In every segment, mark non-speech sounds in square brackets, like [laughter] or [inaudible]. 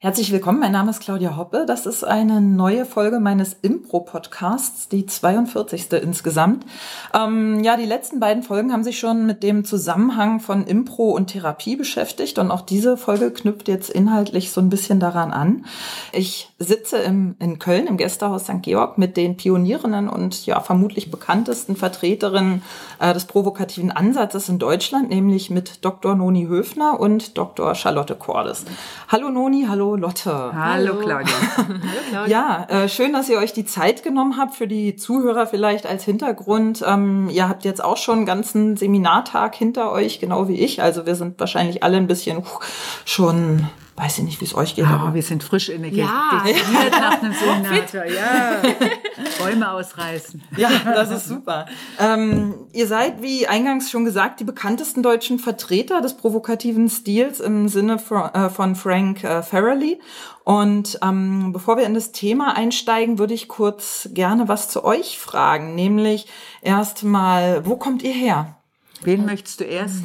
Herzlich willkommen, mein Name ist Claudia Hoppe. Das ist eine neue Folge meines Impro-Podcasts, die 42. insgesamt. Ähm, ja, die letzten beiden Folgen haben sich schon mit dem Zusammenhang von Impro und Therapie beschäftigt und auch diese Folge knüpft jetzt inhaltlich so ein bisschen daran an. Ich sitze im, in Köln im Gästehaus St. Georg mit den Pionierinnen und ja vermutlich bekanntesten Vertreterinnen äh, des provokativen Ansatzes in Deutschland, nämlich mit Dr. Noni Höfner und Dr. Charlotte Cordes. Hallo Noni, hallo Lotte. Hallo, Claudia. [laughs] Hallo Claudia. Ja, äh, schön, dass ihr euch die Zeit genommen habt für die Zuhörer vielleicht als Hintergrund. Ähm, ihr habt jetzt auch schon einen ganzen Seminartag hinter euch, genau wie ich. Also wir sind wahrscheinlich alle ein bisschen uh, schon weiß ich nicht, wie es euch geht. Oh, aber wir sind frisch energetisch. Ja, ja. [laughs] nach einem Seminator. Ja, Bäume ausreißen. Ja, das ist super. Ähm, ihr seid, wie eingangs schon gesagt, die bekanntesten deutschen Vertreter des provokativen Stils im Sinne von, äh, von Frank äh, Farrelly. Und ähm, bevor wir in das Thema einsteigen, würde ich kurz gerne was zu euch fragen, nämlich erstmal, wo kommt ihr her? Wen möchtest du erst?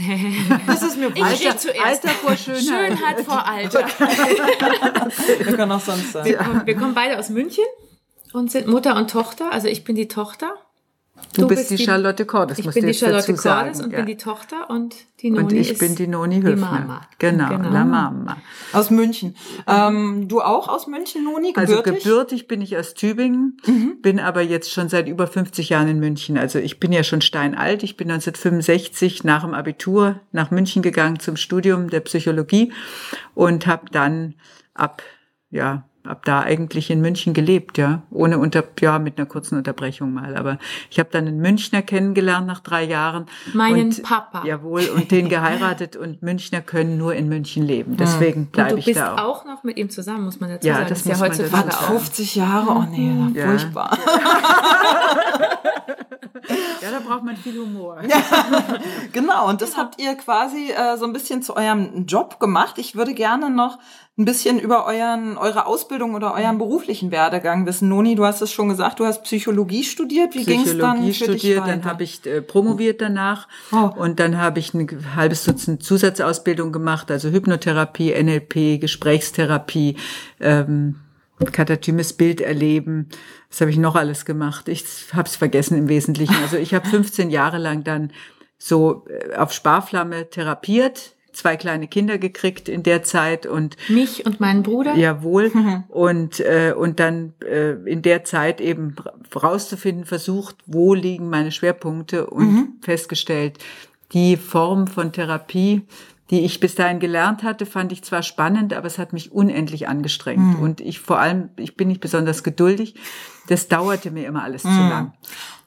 Das ist mir ich Alter, zuerst. Alter vor Schönheit. Schönheit vor Alter. wir können auch sonst. Wir kommen, wir kommen beide aus München und sind Mutter und Tochter. Also ich bin die Tochter Du, du bist, bist, die Charlotte Cordes, ich bin die Charlotte Cordes und ja. bin die Tochter und die Noni Und ich bin die Noni Höfner. Die Mama. Genau, genau, La Mama. Aus München. Ähm, du auch aus München, Noni? Also gebürtig? Also gebürtig bin ich aus Tübingen, mhm. bin aber jetzt schon seit über 50 Jahren in München. Also ich bin ja schon steinalt. Ich bin 1965 nach dem Abitur nach München gegangen zum Studium der Psychologie und habe dann ab ja ab da eigentlich in München gelebt, ja, ohne unter ja mit einer kurzen Unterbrechung mal. Aber ich habe dann einen Münchner kennengelernt nach drei Jahren. Meinen und, Papa. Jawohl und den geheiratet und Münchner können nur in München leben. Deswegen bleibe ich da auch. Du bist auch noch mit ihm zusammen, muss man dazu ja, sagen. Das, das ist ja heutzutage auch. 50 Jahre, oh nee, ja. furchtbar. [laughs] Ja, da braucht man viel Humor. Ja, genau, und das genau. habt ihr quasi äh, so ein bisschen zu eurem Job gemacht. Ich würde gerne noch ein bisschen über euren, eure Ausbildung oder euren beruflichen Werdegang wissen. Noni, du hast es schon gesagt, du hast Psychologie studiert. Wie ging es dann für studiert, dann habe ich äh, promoviert danach oh. und dann habe ich ein halbes Dutzend Zusatzausbildung gemacht, also Hypnotherapie, NLP, Gesprächstherapie, ähm, katatymes Bild erleben. Was habe ich noch alles gemacht? Ich habe es vergessen im Wesentlichen. Also ich habe [laughs] 15 Jahre lang dann so äh, auf Sparflamme therapiert, zwei kleine Kinder gekriegt in der Zeit und mich und meinen Bruder. Jawohl mhm. und äh, und dann äh, in der Zeit eben rauszufinden versucht, wo liegen meine Schwerpunkte und mhm. festgestellt, die Form von Therapie, die ich bis dahin gelernt hatte, fand ich zwar spannend, aber es hat mich unendlich angestrengt. Mhm. Und ich vor allem, ich bin nicht besonders geduldig. Das dauerte mir immer alles mhm. zu lang.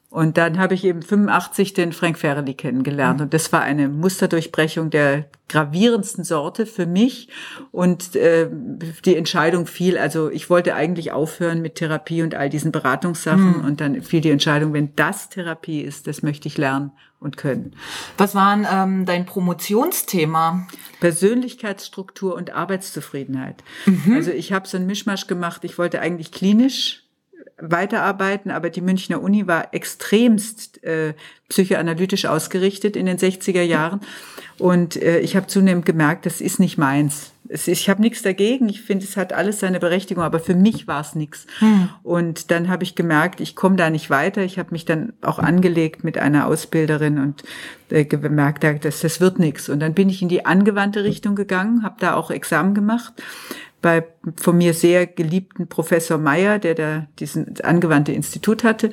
Und dann habe ich eben 85 den Frank Ferrelli kennengelernt. Mhm. Und das war eine Musterdurchbrechung der gravierendsten Sorte für mich. Und äh, die Entscheidung fiel, also ich wollte eigentlich aufhören mit Therapie und all diesen Beratungssachen. Mhm. Und dann fiel die Entscheidung, wenn das Therapie ist, das möchte ich lernen und können. Was war ähm, dein Promotionsthema? Persönlichkeitsstruktur und Arbeitszufriedenheit. Mhm. Also ich habe so einen Mischmasch gemacht. Ich wollte eigentlich klinisch weiterarbeiten, aber die Münchner Uni war extremst äh, psychoanalytisch ausgerichtet in den 60er Jahren und äh, ich habe zunehmend gemerkt, das ist nicht meins. Es, ich habe nichts dagegen, ich finde, es hat alles seine Berechtigung, aber für mich war es nichts. Hm. Und dann habe ich gemerkt, ich komme da nicht weiter. Ich habe mich dann auch angelegt mit einer Ausbilderin und äh, gemerkt, dass das wird nichts. Und dann bin ich in die angewandte Richtung gegangen, habe da auch Examen gemacht bei von mir sehr geliebten Professor Meyer, der da diesen angewandte Institut hatte.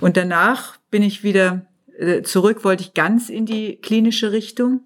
Und danach bin ich wieder äh, zurück, wollte ich ganz in die klinische Richtung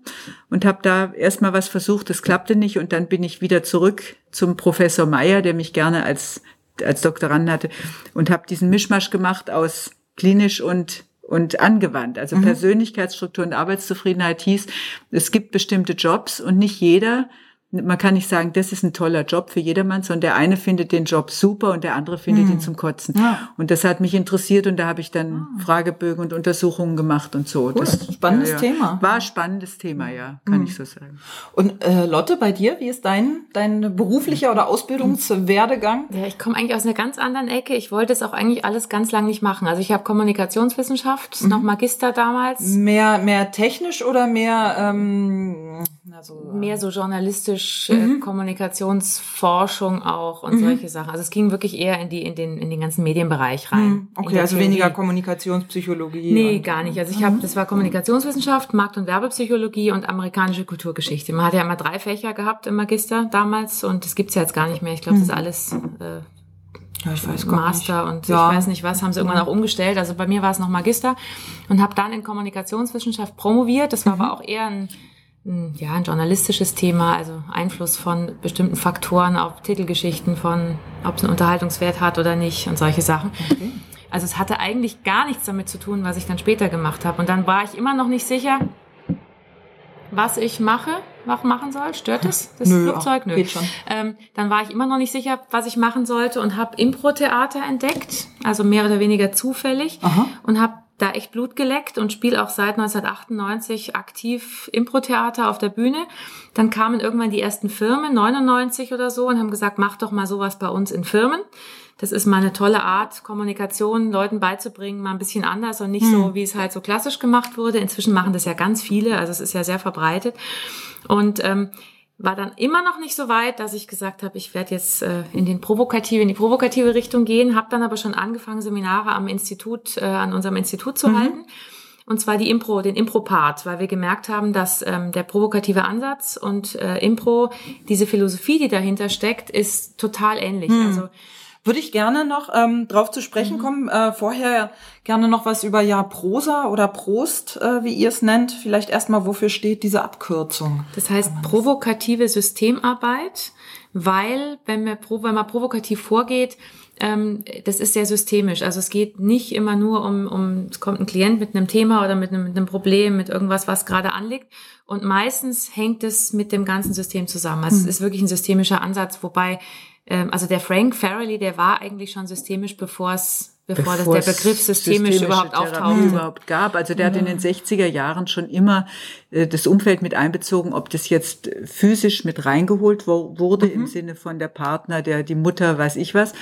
und habe da erstmal was versucht, das klappte nicht und dann bin ich wieder zurück zum Professor Meyer, der mich gerne als als Doktorand hatte und habe diesen Mischmasch gemacht aus klinisch und und angewandt. Also mhm. Persönlichkeitsstruktur und Arbeitszufriedenheit hieß, es gibt bestimmte Jobs und nicht jeder man kann nicht sagen, das ist ein toller Job für jedermann, sondern der eine findet den Job super und der andere findet ihn zum Kotzen. Ja. Und das hat mich interessiert und da habe ich dann Fragebögen und Untersuchungen gemacht und so. Cool. Das Spannendes Thema. War ein spannendes Thema, ja, kann ich so sagen. Und äh, Lotte, bei dir, wie ist dein, dein beruflicher oder Ausbildungswerdegang? Ja, ich komme eigentlich aus einer ganz anderen Ecke. Ich wollte es auch eigentlich alles ganz lang nicht machen. Also ich habe Kommunikationswissenschaft, noch Magister damals. Mehr, mehr technisch oder mehr, ähm, also, mehr so journalistisch, äh, Kommunikationsforschung auch und solche Sachen. Also es ging wirklich eher in die in den in den ganzen Medienbereich rein. In okay, also Theorie. weniger Kommunikationspsychologie. Nee, gar nicht. Also ich habe, das war Kommunikationswissenschaft, Markt- und Werbepsychologie und amerikanische Kulturgeschichte. Man hat ja immer drei Fächer gehabt im Magister damals und das gibt's ja jetzt gar nicht mehr. Ich glaube, das ist alles äh, Ja, ich weiß gar Master nicht. und Ja. ich weiß nicht was, haben sie irgendwann auch umgestellt. Also bei mir war es noch Magister und habe dann in Kommunikationswissenschaft promoviert. Das war aber auch eher ein, ja, ein journalistisches Thema, also Einfluss von bestimmten Faktoren auf Titelgeschichten, von ob es einen Unterhaltungswert hat oder nicht und solche Sachen. Also es hatte eigentlich gar nichts damit zu tun, was ich dann später gemacht habe. Und dann war ich immer noch nicht sicher, was ich mache, was machen soll. Stört es das Nö, Flugzeug? ach, geht schon. Ähm, dann war ich immer noch nicht sicher, was ich machen sollte und habe Impro-Theater entdeckt, also mehr oder weniger zufällig Aha. und habe da echt Blut geleckt und spiele auch seit 1998 aktiv Impro-Theater auf der Bühne. Dann kamen irgendwann die ersten Firmen, 99 oder so, und haben gesagt, mach doch mal sowas bei uns in Firmen. Das ist mal eine tolle Art, Kommunikation Leuten beizubringen, mal ein bisschen anders und nicht so, wie es halt so klassisch gemacht wurde. Inzwischen machen das ja ganz viele, also es ist ja sehr verbreitet. Und ähm, war dann immer noch nicht so weit, dass ich gesagt habe, ich werde jetzt äh, in den provokative, in die provokative Richtung gehen, habe dann aber schon angefangen, Seminare am Institut, äh, an unserem Institut zu halten. Und zwar die Impro, den Impro-Part, weil wir gemerkt haben, dass ähm, der provokative Ansatz und äh, Impro, diese Philosophie, die dahinter steckt, ist total ähnlich. Also Würde ich gerne noch ähm, drauf zu sprechen Mhm. kommen. Äh, vorher gerne noch was über ja Prosa oder Prost, äh, wie ihr es nennt. Vielleicht erstmal, wofür steht diese Abkürzung? Das heißt provokative Systemarbeit, weil wenn man, wenn man provokativ vorgeht, ähm, das ist sehr systemisch. Also es geht nicht immer nur um, um, es kommt ein Klient mit einem Thema oder mit einem, mit einem Problem, mit irgendwas, was gerade anliegt. Und meistens hängt es mit dem ganzen System zusammen. Also es ist wirklich ein systemischer Ansatz, wobei, ähm, also der Frank Farrelly, der war eigentlich schon systemisch, bevor es, bevor, das, der Begriff systemisch überhaupt auftauchte. überhaupt gab. Also der hat in den 60er Jahren schon immer äh, das Umfeld mit einbezogen, ob das jetzt äh, physisch mit reingeholt wo, wurde im Sinne von der Partner, der die Mutter, weiß ich was,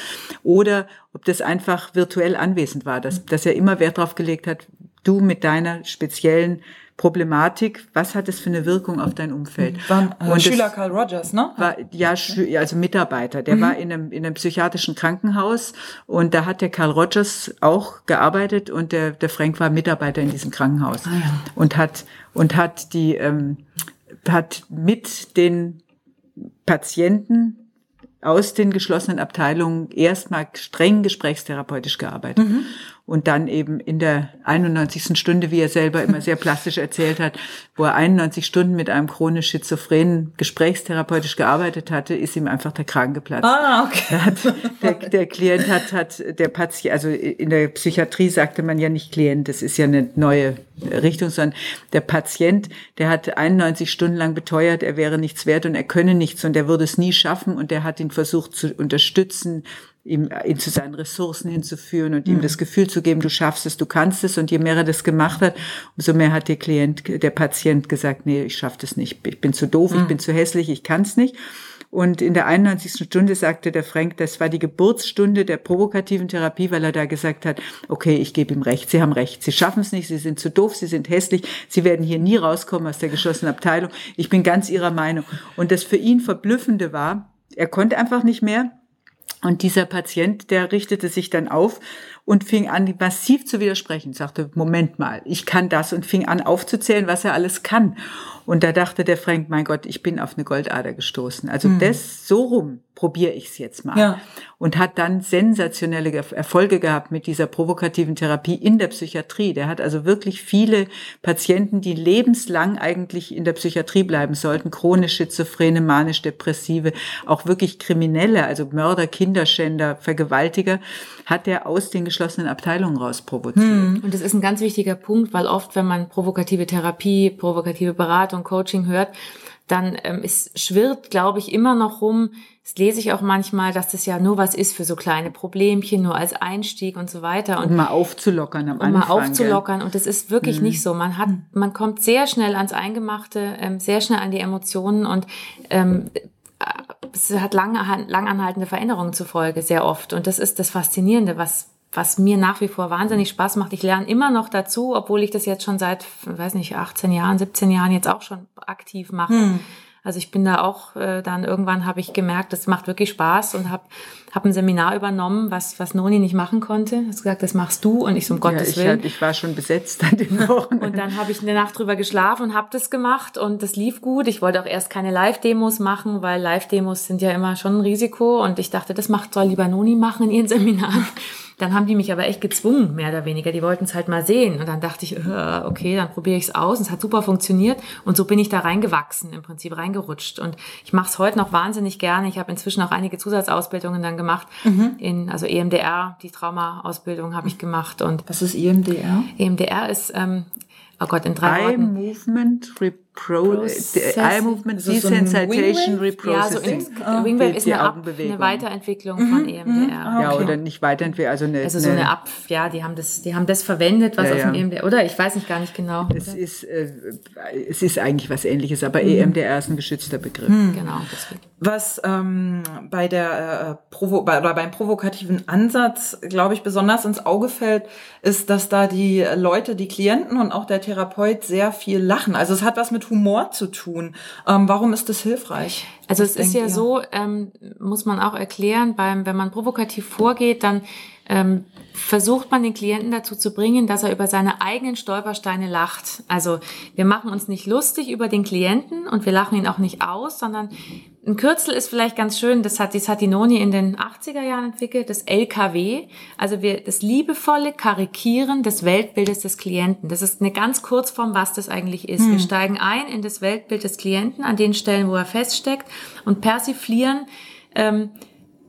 oder ob das einfach virtuell anwesend war, dass, dass er immer Wert darauf gelegt hat, du mit deiner speziellen Problematik, was hat es für eine Wirkung auf dein Umfeld? War äh, Und Schüler Carl Rogers, ne? war ja also Mitarbeiter. Der war in einem, in einem psychiatrischen Krankenhaus und da hat der Carl Rogers auch gearbeitet und der, der Frank war Mitarbeiter in diesem Krankenhaus und hat und hat die ähm, hat mit den Patienten aus den geschlossenen Abteilungen erstmal streng gesprächstherapeutisch gearbeitet. Und dann eben in der 91. Stunde, wie er selber immer sehr plastisch erzählt hat, wo er 91 Stunden mit einem chronisch schizophrenen gesprächstherapeutisch gearbeitet hatte, ist ihm einfach der Kragen geplatzt. Ah, okay. Hat, der, der Klient hat, hat der Patient, also in der Psychiatrie sagte man ja nicht Klient, das ist ja eine neue Richtung, sondern der Patient, der hat 91 Stunden lang beteuert, er wäre nichts wert und er könne nichts und er würde es nie schaffen und der hat ihn versucht zu unterstützen, ihm, ihn zu seinen Ressourcen hinzuführen und ihm das Gefühl zu geben, du schaffst es, du kannst es. Und je mehr er das gemacht hat, umso mehr hat der Klient, der Patient gesagt, nee, ich schaff das nicht, ich bin zu doof, ich bin zu hässlich, ich kann es nicht. Und in der 91. Stunde sagte der Frank, das war die Geburtsstunde der provokativen Therapie, weil er da gesagt hat, okay, ich gebe ihm recht, Sie haben recht, Sie schaffen es nicht, Sie sind zu doof, Sie sind hässlich, Sie werden hier nie rauskommen aus der geschlossenen Abteilung. Ich bin ganz Ihrer Meinung. Und das für ihn Verblüffende war, er konnte einfach nicht mehr. Und dieser Patient, der richtete sich dann auf und fing an, massiv zu widersprechen, sagte, Moment mal, ich kann das und fing an aufzuzählen, was er alles kann. Und da dachte der Frank, mein Gott, ich bin auf eine Goldader gestoßen. Also das so rum probiere ich es jetzt mal. Ja. Und hat dann sensationelle Ge- Erfolge gehabt mit dieser provokativen Therapie in der Psychiatrie. Der hat also wirklich viele Patienten, die lebenslang eigentlich in der Psychiatrie bleiben sollten, chronisch schizophrene, manisch-depressive, auch wirklich Kriminelle, also Mörder, Kinderschänder, Vergewaltiger, hat er aus den geschlossenen Abteilungen raus provoziert. Und das ist ein ganz wichtiger Punkt, weil oft, wenn man provokative Therapie, provokative Beratung, Coaching hört, dann ähm, es schwirrt, glaube ich, immer noch rum. Das lese ich auch manchmal, dass das ja nur was ist für so kleine Problemchen, nur als Einstieg und so weiter. Und um mal aufzulockern am um Anfang. Mal aufzulockern. Gell? Und das ist wirklich mhm. nicht so. Man hat, man kommt sehr schnell ans Eingemachte, ähm, sehr schnell an die Emotionen und ähm, es hat lange, langanhaltende Veränderungen zur Folge, sehr oft. Und das ist das Faszinierende, was, was mir nach wie vor wahnsinnig Spaß macht. Ich lerne immer noch dazu, obwohl ich das jetzt schon seit, weiß nicht, 18 Jahren, 17 Jahren jetzt auch schon aktiv mache. Hm. Also ich bin da auch äh, dann irgendwann habe ich gemerkt, das macht wirklich Spaß und habe hab ein Seminar übernommen, was was Noni nicht machen konnte. Hast gesagt, das machst du und ich so um ja, Gottes ich, Willen. Ich war schon besetzt an den Wochen. Und dann habe ich eine Nacht drüber geschlafen und habe das gemacht und das lief gut. Ich wollte auch erst keine Live-Demos machen, weil Live-Demos sind ja immer schon ein Risiko und ich dachte, das macht soll lieber Noni machen in ihren Seminaren. Dann haben die mich aber echt gezwungen, mehr oder weniger. Die wollten es halt mal sehen. Und dann dachte ich, äh, okay, dann probiere ich es aus. Und es hat super funktioniert. Und so bin ich da reingewachsen, im Prinzip reingerutscht. Und ich mache es heute noch wahnsinnig gerne. Ich habe inzwischen auch einige Zusatzausbildungen dann gemacht. Mhm. In, also EMDR, die Trauma-Ausbildung habe ich gemacht. Und Was ist EMDR? EMDR ist, ähm, oh Gott, in drei Eye Worten. Movement Report Pro Eye Movement Desensitization Reprocessing. Ja, so ah. Wingwave ist eine, Ab, eine Weiterentwicklung mhm. von EMDR. Mhm. Ah, okay. Ja, oder nicht Weiterentwicklung, also eine, also so eine Ab, ja, die haben das, die haben das verwendet, was ja, auf dem EMDR, oder? Ich weiß nicht gar nicht genau. Es ist, äh, es ist eigentlich was Ähnliches, aber mhm. EMDR ist ein geschützter Begriff. Mhm. Genau, deswegen. Was ähm, bei der äh, Provo bei, oder beim provokativen Ansatz, glaube ich, besonders ins Auge fällt, ist, dass da die Leute, die Klienten und auch der Therapeut sehr viel lachen. Also es hat was mit Humor zu tun. Ähm, warum ist das hilfreich? Also es ist ja ihr? so, ähm, muss man auch erklären, beim, wenn man provokativ vorgeht, dann ähm, versucht man den Klienten dazu zu bringen, dass er über seine eigenen Stolpersteine lacht. Also wir machen uns nicht lustig über den Klienten und wir lachen ihn auch nicht aus, sondern ein Kürzel ist vielleicht ganz schön, das hat, das hat die Noni in den 80er Jahren entwickelt, das LKW, also wir, das liebevolle Karikieren des Weltbildes des Klienten. Das ist eine ganz Kurzform, was das eigentlich ist. Hm. Wir steigen ein in das Weltbild des Klienten an den Stellen, wo er feststeckt und persiflieren ähm,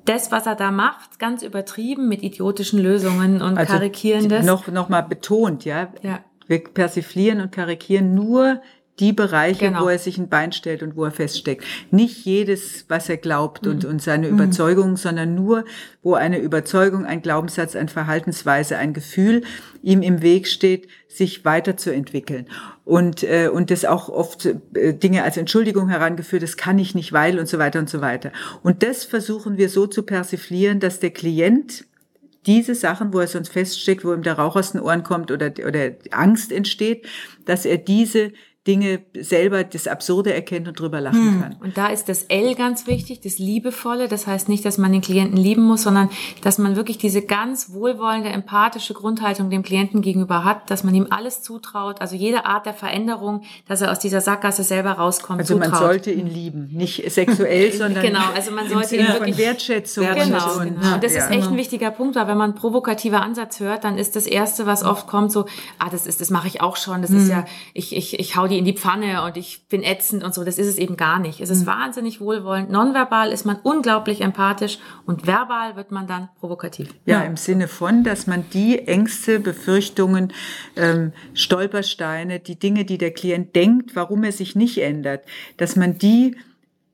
das, was er da macht, ganz übertrieben mit idiotischen Lösungen und also karikieren das. Noch, noch mal betont, ja. ja. Wir persiflieren und karikieren nur die Bereiche, genau. wo er sich ein Bein stellt und wo er feststeckt. Nicht jedes, was er glaubt und, mhm. und seine mhm. Überzeugung, sondern nur, wo eine Überzeugung, ein Glaubenssatz, eine Verhaltensweise, ein Gefühl ihm im Weg steht, sich weiterzuentwickeln. Und, äh, und das auch oft äh, Dinge als Entschuldigung herangeführt, das kann ich nicht, weil und so weiter und so weiter. Und das versuchen wir so zu persiflieren, dass der Klient diese Sachen, wo er sonst feststeckt, wo ihm der Rauch aus den Ohren kommt oder, oder Angst entsteht, dass er diese Dinge selber das Absurde erkennt und drüber lachen hm. kann. Und da ist das L ganz wichtig, das Liebevolle. Das heißt nicht, dass man den Klienten lieben muss, sondern dass man wirklich diese ganz wohlwollende, empathische Grundhaltung dem Klienten gegenüber hat, dass man ihm alles zutraut, also jede Art der Veränderung, dass er aus dieser Sackgasse selber rauskommt. Also zutraut. man sollte ihn lieben, nicht sexuell, [laughs] sondern genau. Also man sollte ihn wirklich Wertschätzung. Genau. Und, genau. und das ja. ist echt ein wichtiger Punkt, weil wenn man provokativer Ansatz hört, dann ist das erste, was oft kommt, so, ah, das ist, das mache ich auch schon. Das hm. ist ja, ich, ich, ich hau die in die Pfanne und ich bin ätzend und so. Das ist es eben gar nicht. Es ist mhm. wahnsinnig wohlwollend. Nonverbal ist man unglaublich empathisch und verbal wird man dann provokativ. Ja, ja. im Sinne von, dass man die Ängste, Befürchtungen, ähm, Stolpersteine, die Dinge, die der Klient denkt, warum er sich nicht ändert, dass man die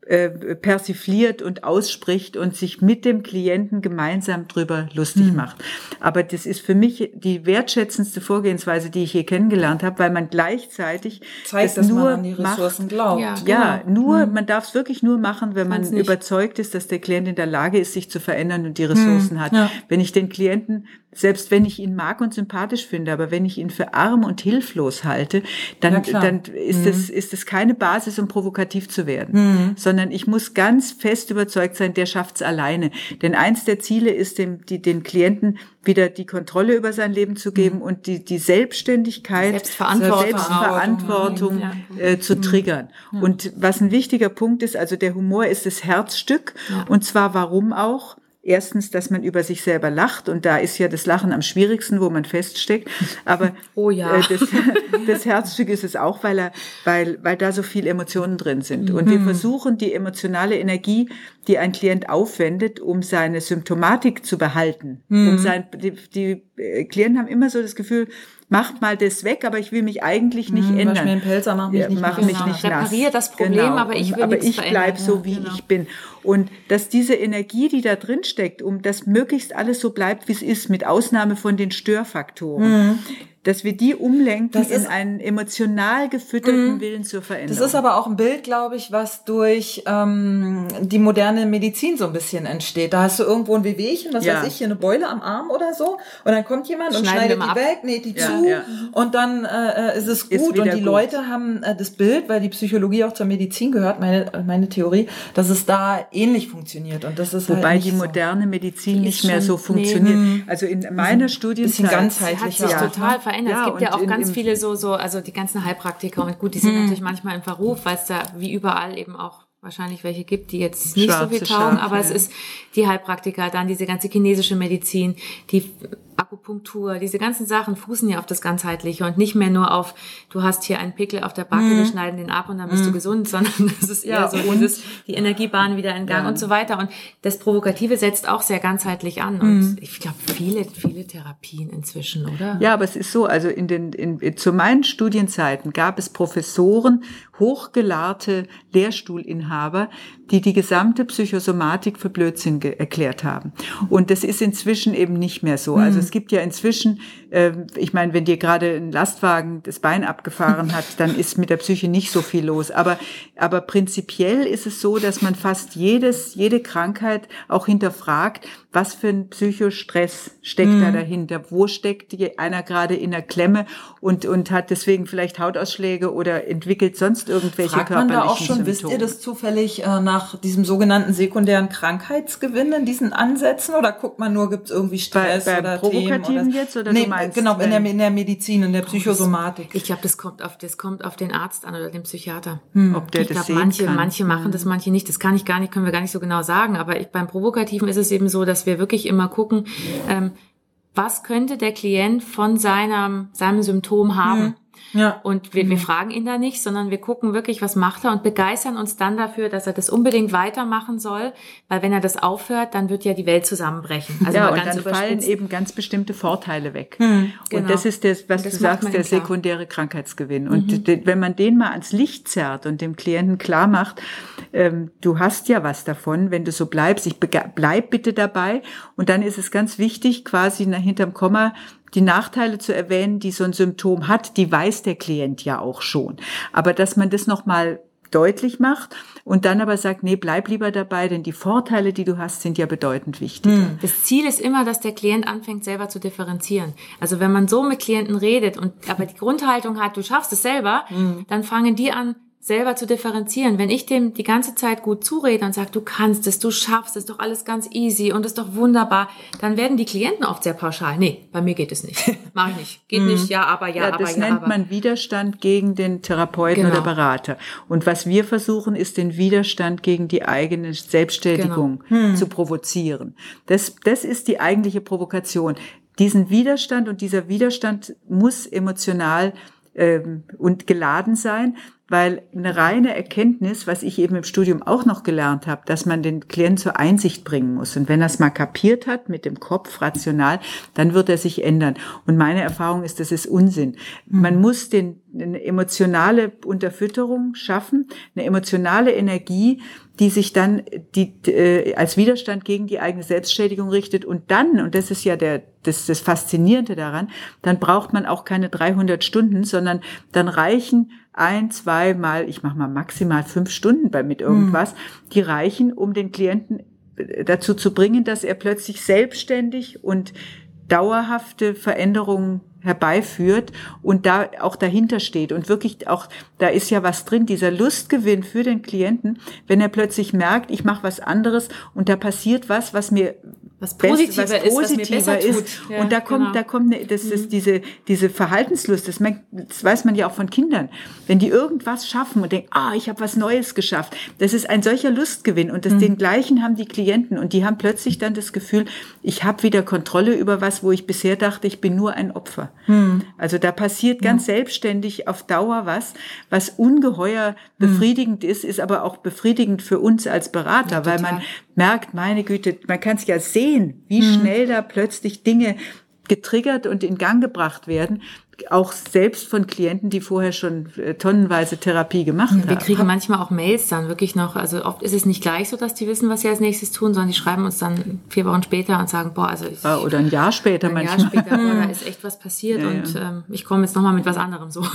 äh, persifliert und ausspricht und sich mit dem Klienten gemeinsam drüber lustig mhm. macht. Aber das ist für mich die wertschätzendste Vorgehensweise, die ich hier kennengelernt habe, weil man gleichzeitig zeigt, das dass nur man an die Ressourcen macht. glaubt. Ja, ja genau. nur mhm. man darf es wirklich nur machen, wenn man überzeugt ist, dass der Klient in der Lage ist, sich zu verändern und die Ressourcen mhm. hat. Ja. Wenn ich den Klienten selbst wenn ich ihn mag und sympathisch finde, aber wenn ich ihn für arm und hilflos halte, dann, ja, dann ist mhm. das, ist das keine Basis, um provokativ zu werden, mhm. sondern ich muss ganz fest überzeugt sein, der schafft's alleine. Denn eins der Ziele ist, dem, die, den Klienten wieder die Kontrolle über sein Leben zu geben mhm. und die, die Selbstständigkeit, Selbstverantwortung, Selbstverantwortung äh, zu mhm. triggern. Und was ein wichtiger Punkt ist, also der Humor ist das Herzstück. Ja. Und zwar warum auch? Erstens, dass man über sich selber lacht und da ist ja das Lachen am schwierigsten, wo man feststeckt. Aber [laughs] oh ja. äh, das, [laughs] das Herzstück ist es auch, weil er, weil, weil da so viel Emotionen drin sind. Und wir mhm. versuchen die emotionale Energie, die ein Klient aufwendet, um seine Symptomatik zu behalten. Mhm. Um sein, die, die äh, Klienten haben immer so das Gefühl, mach mal das weg, aber ich will mich eigentlich nicht hm, ändern. Mir einen Pelzer, mach mich ja, nicht, mach mich genau. nicht nass. Reparier das Problem, genau. aber ich will Aber ich bleib so, wie genau. ich bin. Und dass diese Energie, die da drin steckt, um das möglichst alles so bleibt, wie es ist, mit Ausnahme von den Störfaktoren, mhm dass wir die umlenken das in einen emotional gefütterten mm, Willen zur Veränderung. Das ist aber auch ein Bild, glaube ich, was durch ähm, die moderne Medizin so ein bisschen entsteht. Da hast du irgendwo ein Wehwehchen, was ja. weiß ich, hier eine Beule am Arm oder so, und dann kommt jemand und schneidet die ab. weg, näht die ja, zu, ja. und dann äh, ist es gut. Ist und die gut. Leute haben äh, das Bild, weil die Psychologie auch zur Medizin gehört, meine meine Theorie, dass es da ähnlich funktioniert. Und das ist wobei halt die moderne Medizin nicht mehr so funktioniert. Nee, also in meiner Studienzeit bisschen ganzheitlicher. Hat sich total verändert verändert. Ja, es gibt ja auch in, ganz viele so, so, also die ganzen Heilpraktiker und gut, die sind hm. natürlich manchmal im Verruf, weil es da wie überall eben auch wahrscheinlich welche gibt, die jetzt nicht Schwarze so viel taugen, aber ja. es ist die Heilpraktiker, dann diese ganze chinesische Medizin, die Akupunktur, diese ganzen Sachen fußen ja auf das Ganzheitliche und nicht mehr nur auf, du hast hier einen Pickel auf der Backe, mm. wir schneiden den ab und dann bist mm. du mhm. gesund, sondern [laughs] das ist eher ja, so dieses, die Energiebahn wieder in Gang ja. und so weiter. Und das Provokative setzt auch sehr ganzheitlich an. Und mm. ich glaube, viele, viele Therapien inzwischen, oder? Ja, aber es ist so, also in den, in, zu meinen Studienzeiten gab es Professoren, hochgelahrte Lehrstuhlinhaber, habe, die die gesamte Psychosomatik für Blödsinn erklärt haben. Und das ist inzwischen eben nicht mehr so. Also es gibt ja inzwischen, äh, ich meine, wenn dir gerade ein Lastwagen das Bein abgefahren hat, dann ist mit der Psyche nicht so viel los. Aber, aber prinzipiell ist es so, dass man fast jedes, jede Krankheit auch hinterfragt, was für ein Psychostress steckt mhm. da dahinter? Wo steckt die, einer gerade in der Klemme und, und hat deswegen vielleicht Hautausschläge oder entwickelt sonst irgendwelche Fragt man da auch schon, Symptome? wisst ihr das zufällig äh, nach diesem sogenannten sekundären Krankheitsgewinn in diesen Ansätzen oder guckt man nur, gibt es irgendwie Stress bei, bei oder Provokativen oder, jetzt oder nee, meinst, genau in der, in der Medizin, in der Psychosomatik. Ich glaube, das kommt auf das kommt auf den Arzt an oder den Psychiater. Hm. Ob der ich das glaub, manche kann. manche machen das, hm. manche nicht. Das kann ich gar nicht, können wir gar nicht so genau sagen. Aber ich, beim Provokativen ist es eben so, dass wir wirklich immer gucken, ähm, was könnte der Klient von seinem, seinem Symptom haben. Hm. Ja. Und wir, wir mhm. fragen ihn da nicht, sondern wir gucken wirklich, was macht er und begeistern uns dann dafür, dass er das unbedingt weitermachen soll, weil wenn er das aufhört, dann wird ja die Welt zusammenbrechen. Also ja, und dann fallen eben ganz bestimmte Vorteile weg. Hm, genau. Und das ist das, was das du sagst, der sekundäre Krankheitsgewinn. Und mhm. wenn man den mal ans Licht zerrt und dem Klienten klar macht, ähm, du hast ja was davon, wenn du so bleibst, ich bleib bitte dabei. Und dann ist es ganz wichtig, quasi hinterm Komma die Nachteile zu erwähnen, die so ein Symptom hat, die weiß der Klient ja auch schon. Aber dass man das nochmal deutlich macht und dann aber sagt, nee, bleib lieber dabei, denn die Vorteile, die du hast, sind ja bedeutend wichtig. Hm. Das Ziel ist immer, dass der Klient anfängt, selber zu differenzieren. Also wenn man so mit Klienten redet und aber die Grundhaltung hat, du schaffst es selber, hm. dann fangen die an, selber zu differenzieren. Wenn ich dem die ganze Zeit gut zurede und sage, du kannst es, du schaffst es, doch alles ganz easy und ist doch wunderbar, dann werden die Klienten oft sehr pauschal. Nee, bei mir geht es nicht. [laughs] Mach ich nicht. Geht nicht, ja, aber ja, ja aber das ja. Das nennt aber. man Widerstand gegen den Therapeuten genau. oder Berater. Und was wir versuchen, ist den Widerstand gegen die eigene Selbstständigung genau. hm. zu provozieren. Das, das ist die eigentliche Provokation. Diesen Widerstand und dieser Widerstand muss emotional ähm, und geladen sein, weil eine reine Erkenntnis, was ich eben im Studium auch noch gelernt habe, dass man den Klienten zur Einsicht bringen muss. Und wenn er es mal kapiert hat mit dem Kopf rational, dann wird er sich ändern. Und meine Erfahrung ist, das ist Unsinn. Mhm. Man muss den, eine emotionale Unterfütterung schaffen, eine emotionale Energie, die sich dann die, äh, als Widerstand gegen die eigene Selbstschädigung richtet. Und dann, und das ist ja der, das, das Faszinierende daran, dann braucht man auch keine 300 Stunden, sondern dann reichen ein, zwei Mal, ich mache mal maximal fünf Stunden bei mit irgendwas, mhm. die reichen, um den Klienten äh, dazu zu bringen, dass er plötzlich selbstständig und dauerhafte Veränderungen herbeiführt und da auch dahinter steht. Und wirklich auch, da ist ja was drin, dieser Lustgewinn für den Klienten, wenn er plötzlich merkt, ich mache was anderes und da passiert was, was mir was positiver, was positiver ist, was ist. Ja, und da kommt, genau. da kommt, eine, das ist mhm. diese, diese Verhaltenslust, das, das weiß man ja auch von Kindern. Wenn die irgendwas schaffen und denken, ah, ich habe was Neues geschafft, das ist ein solcher Lustgewinn und das, mhm. den gleichen haben die Klienten und die haben plötzlich dann das Gefühl, ich habe wieder Kontrolle über was, wo ich bisher dachte, ich bin nur ein Opfer. Mhm. Also da passiert ganz ja. selbstständig auf Dauer was, was ungeheuer mhm. befriedigend ist, ist aber auch befriedigend für uns als Berater, ja, weil man merkt, meine Güte, man kann es ja sehen, wie mhm. schnell da plötzlich Dinge getriggert und in Gang gebracht werden, auch selbst von Klienten, die vorher schon äh, tonnenweise Therapie gemacht haben. Wir kriegen manchmal auch Mails dann wirklich noch, also oft ist es nicht gleich so, dass die wissen, was sie als nächstes tun, sondern die schreiben uns dann vier Wochen später und sagen, boah, also ich, ah, oder ein Jahr später ein manchmal. Jahr später, boah, da [laughs] ist echt was passiert Ja, und ja. ähm, ich komme jetzt nochmal mit was anderem so.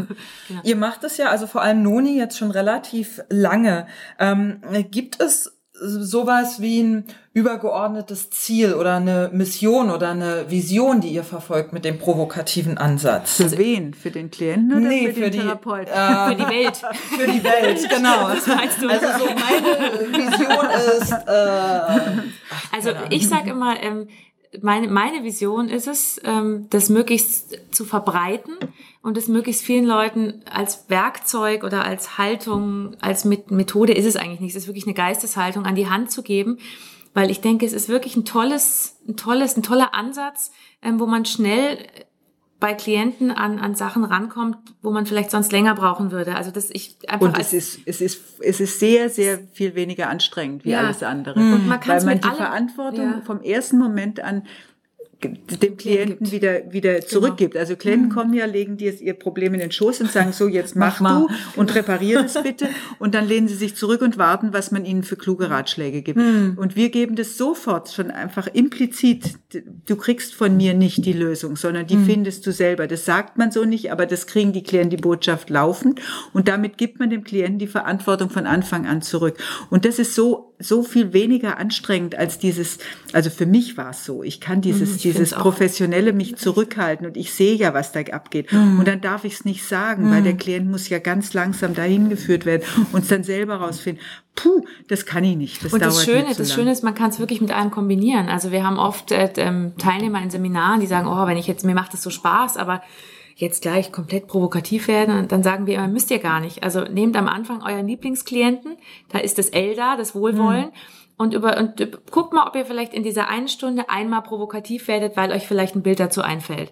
[laughs] Ihr macht es ja, also vor allem Noni, jetzt schon relativ lange. Ähm, gibt es sowas wie ein übergeordnetes Ziel oder eine Mission oder eine Vision, die ihr verfolgt mit dem provokativen Ansatz? Für wen? Für den Klienten oder Nee, für, für den die- Therapeuten? [laughs] Für die Welt. Für die Welt, [laughs] genau. Was meinst du? Also so meine Vision ist, äh, Also ich sage immer, ähm, meine, meine Vision ist es, ähm, das möglichst zu verbreiten und es möglichst vielen Leuten als Werkzeug oder als Haltung, als Met- Methode ist es eigentlich nicht. Es ist wirklich eine Geisteshaltung an die Hand zu geben, weil ich denke, es ist wirklich ein tolles, ein tolles, ein toller Ansatz, ähm, wo man schnell bei Klienten an, an Sachen rankommt, wo man vielleicht sonst länger brauchen würde. Also das ich einfach Und es ist, es ist, es ist sehr, sehr viel weniger anstrengend wie Ja. alles andere. Und man Weil man mit die Verantwortung Ja. vom ersten Moment an dem Klienten gibt. wieder, wieder Genau. zurückgibt. Also Klienten kommen ja, legen dir ihr Problem in den Schoß und sagen so, jetzt mach, Mach du und reparier das bitte. Und dann lehnen sie sich zurück und warten, was man ihnen für kluge Ratschläge gibt. Und wir geben das sofort schon einfach implizit. Du kriegst von mir nicht die Lösung, sondern die findest du selber. Das sagt man so nicht, aber das kriegen die Klienten die Botschaft laufend. Und damit gibt man dem Klienten die Verantwortung von Anfang an zurück. Und das ist so, so viel weniger anstrengend als dieses, also für mich war es so. Ich kann dieses, ich dieses professionelle mich zurückhalten und ich sehe ja, was da abgeht. Und dann darf ich es nicht sagen, weil der Klient muss ja ganz langsam dahin geführt werden und es dann selber rausfinden. Puh, das kann ich nicht. Das Und dauert das Schöne, zu das. Schöne ist, man kann es wirklich mit allem kombinieren. Also wir haben oft äh, ähm, Teilnehmer in Seminaren, die sagen, oh, wenn ich jetzt, mir macht das so Spaß, aber jetzt gleich komplett provokativ werden, dann sagen wir immer, müsst ihr gar nicht. Also nehmt am Anfang euren Lieblingsklienten, da ist das L da, das Wohlwollen. Und über und guckt mal, ob ihr vielleicht in dieser einen Stunde einmal provokativ werdet, weil euch vielleicht ein Bild dazu einfällt.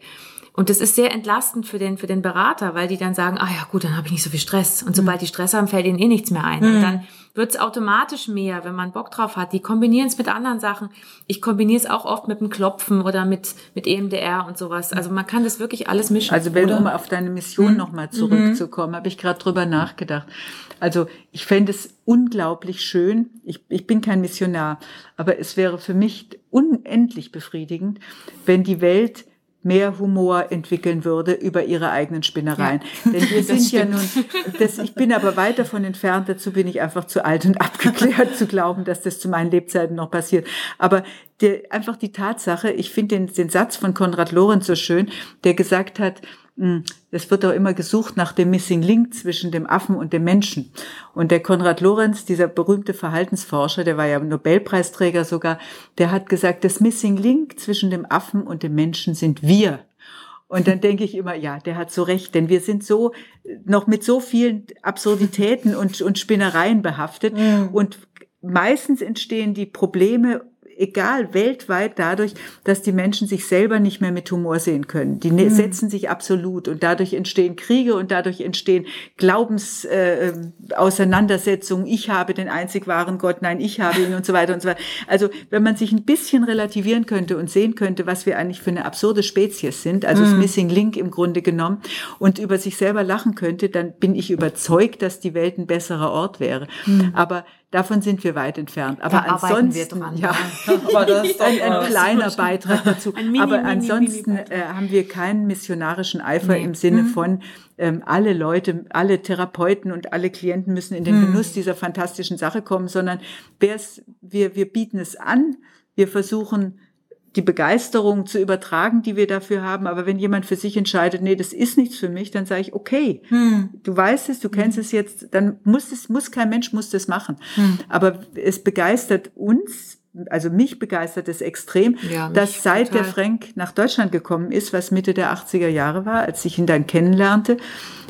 Und das ist sehr entlastend für den, für den Berater, weil die dann sagen, ah ja gut, dann habe ich nicht so viel Stress. Und sobald die Stress haben, fällt ihnen eh nichts mehr ein. Und dann wird es automatisch mehr, wenn man Bock drauf hat. Die kombinieren es mit anderen Sachen. Ich kombiniere es auch oft mit dem Klopfen oder mit, mit EMDR und sowas. Also man kann das wirklich alles mischen. Also wenn, um auf deine Mission nochmal zurückzukommen, habe ich gerade drüber nachgedacht. Also ich fände es unglaublich schön, ich, ich bin kein Missionar, aber es wäre für mich unendlich befriedigend, wenn die Welt mehr Humor entwickeln würde über ihre eigenen Spinnereien. Denn wir [laughs] sind ja nun, das, ich bin aber weit davon entfernt, dazu bin ich einfach zu alt und [laughs] abgeklärt zu glauben, dass das zu meinen Lebzeiten noch passiert. Aber der, einfach die Tatsache, ich finde den, den Satz von Konrad Lorenz so schön, der gesagt hat, es wird doch immer gesucht nach dem Missing Link zwischen dem Affen und dem Menschen. Und der Konrad Lorenz, dieser berühmte Verhaltensforscher, der war ja Nobelpreisträger sogar, der hat gesagt, das Missing Link zwischen dem Affen und dem Menschen sind wir. Und dann denke ich immer, ja, der hat so recht, denn wir sind so noch mit so vielen Absurditäten und, und Spinnereien behaftet. Und meistens entstehen die Probleme egal, weltweit dadurch, dass die Menschen sich selber nicht mehr mit Humor sehen können. Die ne setzen sich absolut und dadurch entstehen Kriege und dadurch entstehen Glaubensauseinandersetzungen. Äh, ich habe den einzig wahren Gott, nein, ich habe ihn und so weiter und so weiter. Also wenn man sich ein bisschen relativieren könnte und sehen könnte, was wir eigentlich für eine absurde Spezies sind, also das Missing Link im Grunde genommen, und über sich selber lachen könnte, dann bin ich überzeugt, dass die Welt ein besserer Ort wäre. Aber davon sind wir weit entfernt. Aber Da arbeiten wir ansonsten, ja, aber das ist [laughs] doch, ein, ein kleiner Beitrag dazu. Mini, Aber mini, ansonsten mini äh, haben wir keinen missionarischen Eifer Nee. im Sinne von ähm, alle Leute, alle Therapeuten und alle Klienten müssen in den Genuss dieser fantastischen Sache kommen, sondern wir, wir bieten es an, wir versuchen die Begeisterung zu übertragen, die wir dafür haben. Aber wenn jemand für sich entscheidet, nee, das ist nichts für mich, dann sage ich, okay, du weißt es, du kennst es jetzt, dann muss es, muss kein Mensch muss das machen. Aber es begeistert uns, also mich begeistert es extrem, Ja, dass seit total. der Frank nach Deutschland gekommen ist, was Mitte der 80er Jahre war, als ich ihn dann kennenlernte.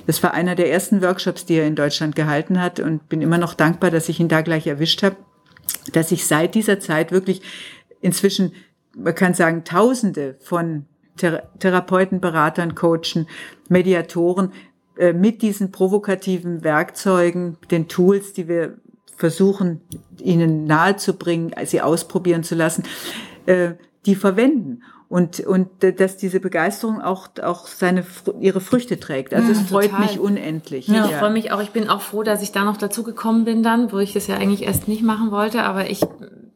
Das war einer der ersten Workshops, die er in Deutschland gehalten hat und bin immer noch dankbar, dass ich ihn da gleich erwischt habe, dass ich seit dieser Zeit wirklich inzwischen, man kann sagen, Tausende von Thera Therapeuten, Beratern, Coachen, Mediatoren äh, mit diesen provokativen Werkzeugen, den Tools, die wir versuchen, ihnen nahezubringen, sie ausprobieren zu lassen, äh, die verwenden. und, und dass diese Begeisterung auch, auch seine, ihre Früchte trägt. Also es freut total. mich unendlich. Ja, ich freue mich auch. Ich bin auch froh, dass ich da noch dazu gekommen bin dann, wo ich das ja eigentlich erst nicht machen wollte, aber ich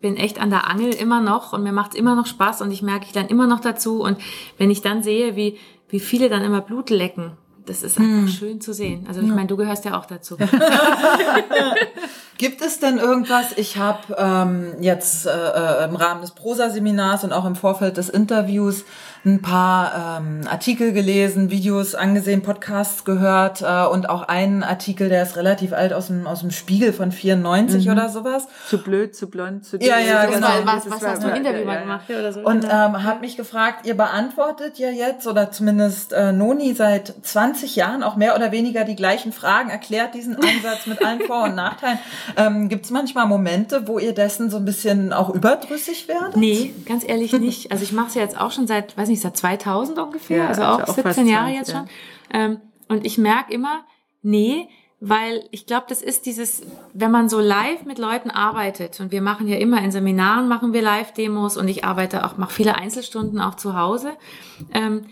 bin echt an der Angel immer noch und mir macht es immer noch Spaß und ich merke, ich dann immer noch dazu und wenn ich dann sehe, wie, wie viele dann immer Blut lecken, das ist einfach schön zu sehen. Also ich meine, du gehörst ja auch dazu. [laughs] [laughs] Gibt es denn irgendwas? Ich habe ähm, jetzt äh, äh, im Rahmen des Prosa-Seminars und auch im Vorfeld des Interviews ein paar ähm, Artikel gelesen, Videos angesehen, Podcasts gehört äh, und auch einen Artikel, der ist relativ alt aus dem aus dem Spiegel von 94 mhm. oder sowas. Zu blöd, zu blond, zu dünn. Ja, ja, genau. Was, was hast du ein Interview mal gemacht oder so? Und ähm, habe mich gefragt, ihr beantwortet ja jetzt oder zumindest äh, Noni seit 20 Jahren auch mehr oder weniger die gleichen Fragen, erklärt diesen Ansatz mit allen Vor- und Nachteilen. [laughs] Ähm, Gibt es manchmal Momente, wo ihr dessen so ein bisschen auch überdrüssig werdet? Nee, ganz ehrlich nicht. Also ich mache es ja jetzt auch schon seit, weiß nicht, seit 2000 ungefähr, Ja, also also auch auch 17 fast Jahre 20, jetzt schon. Ähm, und ich merke immer, nee, weil ich glaube, das ist dieses, wenn man so live mit Leuten arbeitet und wir machen ja immer in Seminaren machen wir Live-Demos und ich arbeite auch, mache viele Einzelstunden auch zu Hause. Ähm,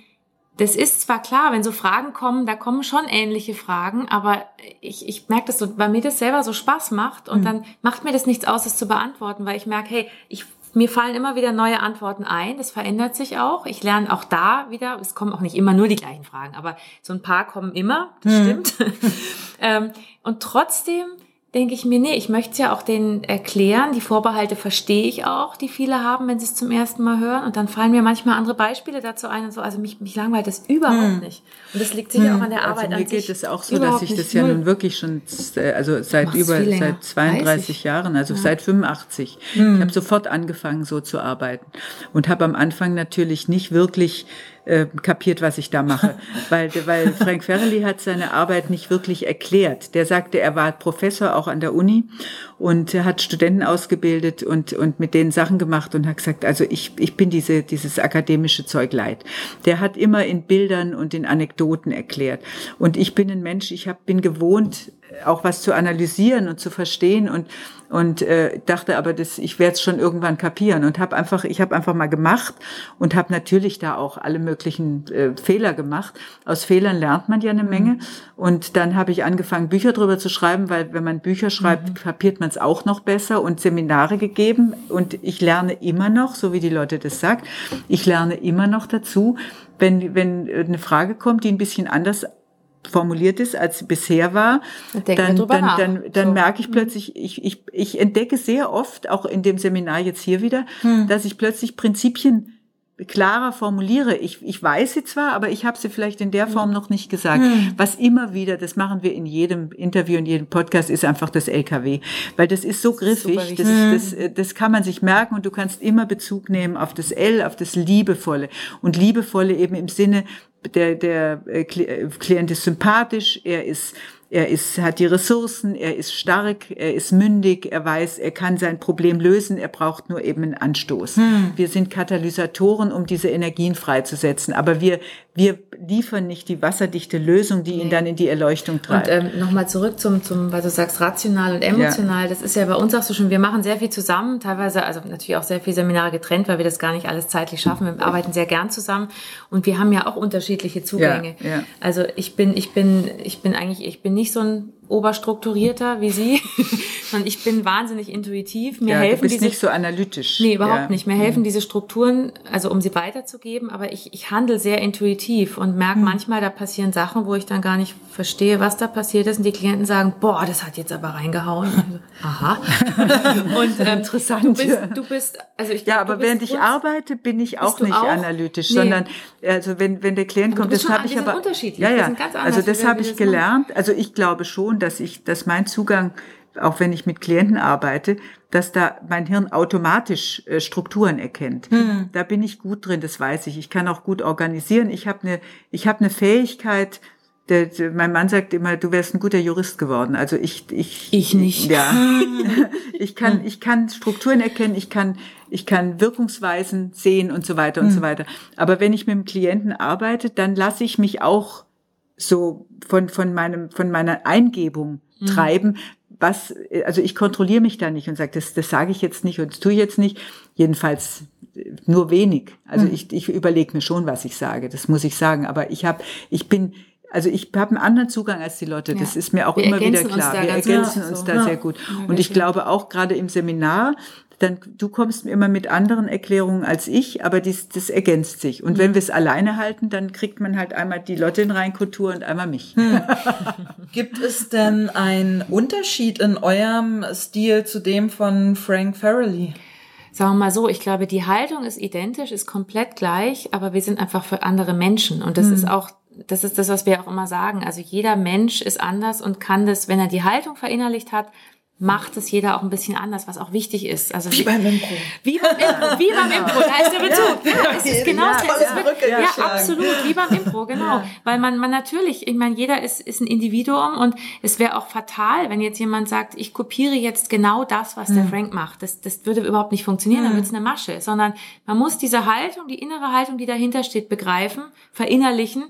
das ist zwar klar, wenn so Fragen kommen, da kommen schon ähnliche Fragen, aber ich, ich merke das so, weil mir das selber so Spaß macht und dann macht mir das nichts aus, es zu beantworten, weil ich merke, hey, ich, mir fallen immer wieder neue Antworten ein, das verändert sich auch. Ich lerne auch da wieder, es kommen auch nicht immer nur die gleichen Fragen, aber so ein paar kommen immer, das stimmt. [laughs] ähm, und trotzdem denke ich mir, nee, ich möchte es ja auch denen erklären. Die Vorbehalte verstehe ich auch, die viele haben, wenn sie es zum ersten Mal hören. Und dann fallen mir manchmal andere Beispiele dazu ein und so. Also mich, mich langweilt das überhaupt nicht. Und das liegt sicher auch an der Arbeit Also mir an geht es auch so, dass ich das ja nun wirklich schon, äh, also seit über, seit 32 30. Jahren, also seit 85. Ich habe sofort angefangen, so zu arbeiten und habe am Anfang natürlich nicht wirklich äh, kapiert, was ich da mache, [laughs] weil, weil Frank Ferrelli hat seine Arbeit nicht wirklich erklärt. Der sagte, er war Professor auch an der Uni und hat Studenten ausgebildet und, und mit denen Sachen gemacht und hat gesagt, also ich, ich bin diese, dieses akademische Zeug leid. Der hat immer in Bildern und in Anekdoten erklärt. Und ich bin ein Mensch, ich hab, bin gewohnt, auch was zu analysieren und zu verstehen und und äh, dachte aber, das, ich werde es schon irgendwann kapieren und habe einfach, ich habe einfach mal gemacht und habe natürlich da auch alle möglichen äh, Fehler gemacht. Aus Fehlern lernt man ja eine Menge. Und dann habe ich angefangen Bücher drüber zu schreiben, weil wenn man Bücher schreibt, kapiert man es auch noch besser und Seminare gegeben. Und ich lerne immer noch, so wie die Leute das sagt, ich lerne immer noch dazu, wenn wenn eine Frage kommt, die ein bisschen anders formuliert ist, als bisher war, Dann dann, dann, dann, dann So. merke ich plötzlich, ich, ich, ich entdecke sehr oft, auch in dem Seminar jetzt hier wieder, Hm. dass ich plötzlich Prinzipien klarer formuliere. Ich, ich weiß sie zwar, aber ich habe sie vielleicht in der Form noch nicht gesagt. Was immer wieder, das machen wir in jedem Interview, in jedem Podcast, ist einfach das LKW. Weil das ist so griffig, das, das, das, das kann man sich merken und du kannst immer Bezug nehmen auf das L, auf das Liebevolle. Und Liebevolle eben im Sinne, der, der äh, äh, Klient ist sympathisch, er ist er ist, hat die Ressourcen, er ist stark, er ist mündig, er weiß, er kann sein Problem lösen, er braucht nur eben einen Anstoß. Wir sind Katalysatoren, um diese Energien freizusetzen, aber wir, wir liefern nicht die wasserdichte Lösung, die ihn dann in die Erleuchtung Und treibt. ähm, nochmal zurück zum, zum, weil du sagst rational und emotional, das ist ja bei uns auch so schon, wir machen sehr viel zusammen, teilweise, also natürlich auch sehr viele Seminare getrennt, weil wir das gar nicht alles zeitlich schaffen. Wir arbeiten sehr gern zusammen und wir haben ja auch unterschiedliche Zugänge. Ja, ja. Also ich bin, ich bin, ich bin eigentlich, ich bin nicht so ein oberstrukturierter wie Sie, [laughs] sondern ich bin wahnsinnig intuitiv. Mir ja, helfen du bist diese nicht so analytisch. Nee, überhaupt ja. Mhm. nicht. Mir helfen diese Strukturen, also um sie weiterzugeben, aber ich, ich handle sehr intuitiv und merke Mhm. manchmal, da passieren Sachen, wo ich dann gar nicht verstehe, was da passiert ist und die Klienten sagen, boah, das hat jetzt aber reingehauen. Und so, Aha. [laughs] und ähm, Interessant, Du bist, ja. du bist, also ich Ja, glaub, aber du bist während ich arbeite, bin ich auch nicht auch? analytisch, Nee. sondern also wenn wenn der Klient Aber kommt, das habe ich aber. Ja, ja. also das habe ich gelernt. Also ich glaube schon, dass ich, dass mein Zugang, auch wenn ich mit Klienten arbeite, dass da mein Hirn automatisch äh, Strukturen erkennt. Hm. Da bin ich gut drin, das weiß ich. Ich kann auch gut organisieren. Ich habe eine ich habe eine Fähigkeit. Der, der, mein Mann sagt immer, du wärst ein guter Jurist geworden. Also ich, ich, Ich nicht. Ja, [laughs] [laughs] ich kann, ich kann Strukturen erkennen, ich kann, ich kann Wirkungsweisen sehen und so weiter und so weiter. Aber wenn ich mit dem Klienten arbeite, dann lasse ich mich auch so von, von meinem, von meiner Eingebung treiben. Was, also ich kontrolliere mich da nicht und sage, das, das sage ich jetzt nicht und das tue ich jetzt nicht. Jedenfalls nur wenig. Also ich, ich überlege mir schon, was ich sage. Das muss ich sagen. Aber ich habe, ich bin also ich habe einen anderen Zugang als die Leute. Das ist mir auch Wir immer wieder ergänzen uns klar. da Wir ergänzen uns So. da Ja. sehr gut. Und ich glaube auch gerade im Seminar, dann du kommst immer mit anderen Erklärungen als ich, aber dies, das ergänzt sich. Und wenn wir es alleine halten, dann kriegt man halt einmal die Lotte in Reinkultur und einmal mich. [laughs] Gibt es denn einen Unterschied in eurem Stil zu dem von Frank Farrelly? Sagen wir mal so, ich glaube, die Haltung ist identisch, ist komplett gleich, aber wir sind einfach für andere Menschen. Und das ist auch, das ist das, was wir auch immer sagen. Also jeder Mensch ist anders und kann das, wenn er die Haltung verinnerlicht hat, macht es jeder auch ein bisschen anders, was auch wichtig ist. Also Wie beim Impro. Wie beim Impro, wie beim Impro, da ist der Bezug. Ja, es ist genau, Ja, wirklich, ja, geschlagen. absolut, wie beim Impro, genau. Weil man, man natürlich, ich meine, jeder ist, ist ein Individuum und es wäre auch fatal, wenn jetzt jemand sagt, ich kopiere jetzt genau das, was Hm. der Frank macht. Das, das würde überhaupt nicht funktionieren, dann wird es eine Masche. Sondern man muss diese Haltung, die innere Haltung, die dahinter steht, begreifen, verinnerlichen,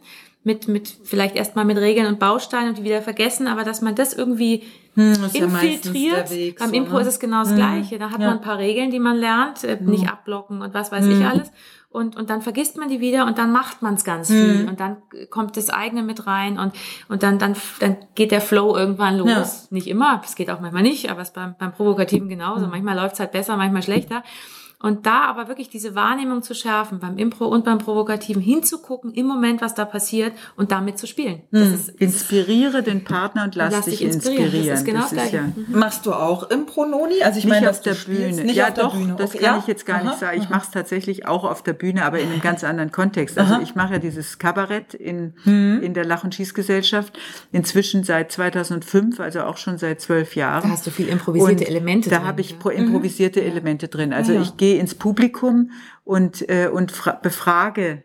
mit, mit, vielleicht erstmal mit Regeln und Bausteinen und die wieder vergessen, aber dass man das irgendwie Hm, ja meistens infiltriert. der Weg, Beim so, Impro ne? ist es genau das Gleiche. Da hat Ja. man ein paar Regeln, die man lernt, äh, nicht abblocken und was weiß ich alles. Und, und dann vergisst man die wieder und dann macht man es ganz viel. Und dann kommt das eigene mit rein und, und dann, dann, dann geht der Flow irgendwann los. Ja. Nicht immer, es geht auch manchmal nicht, aber es ist beim, beim Provokativen genauso. Manchmal läuft es halt besser, manchmal schlechter. Und da aber wirklich diese Wahrnehmung zu schärfen, beim Impro und beim Provokativen hinzugucken, im Moment, was da passiert und damit zu spielen. Das ist, Inspiriere den Partner und lass, Lass dich inspirieren. inspirieren. Das ist genau das Gleiche. ja Machst du auch Impro, Noni? Also ich nicht meine, auf der Bühne. Nicht ja, auf der doch, Bühne. das Okay, kann ja? ich jetzt gar Aha, nicht sagen. Ich aha. mache es tatsächlich auch auf der Bühne, aber in einem ganz anderen Kontext. Also ich mache ja dieses Kabarett in, Hm. in der Lach- und Schießgesellschaft inzwischen seit 2005, also auch schon seit zwölf Jahren. Da hast du viel improvisierte Und Elemente Da drin, habe ich ja. Mhm. improvisierte Elemente drin. Also ich gehe ins Publikum und, äh, und fra- befrage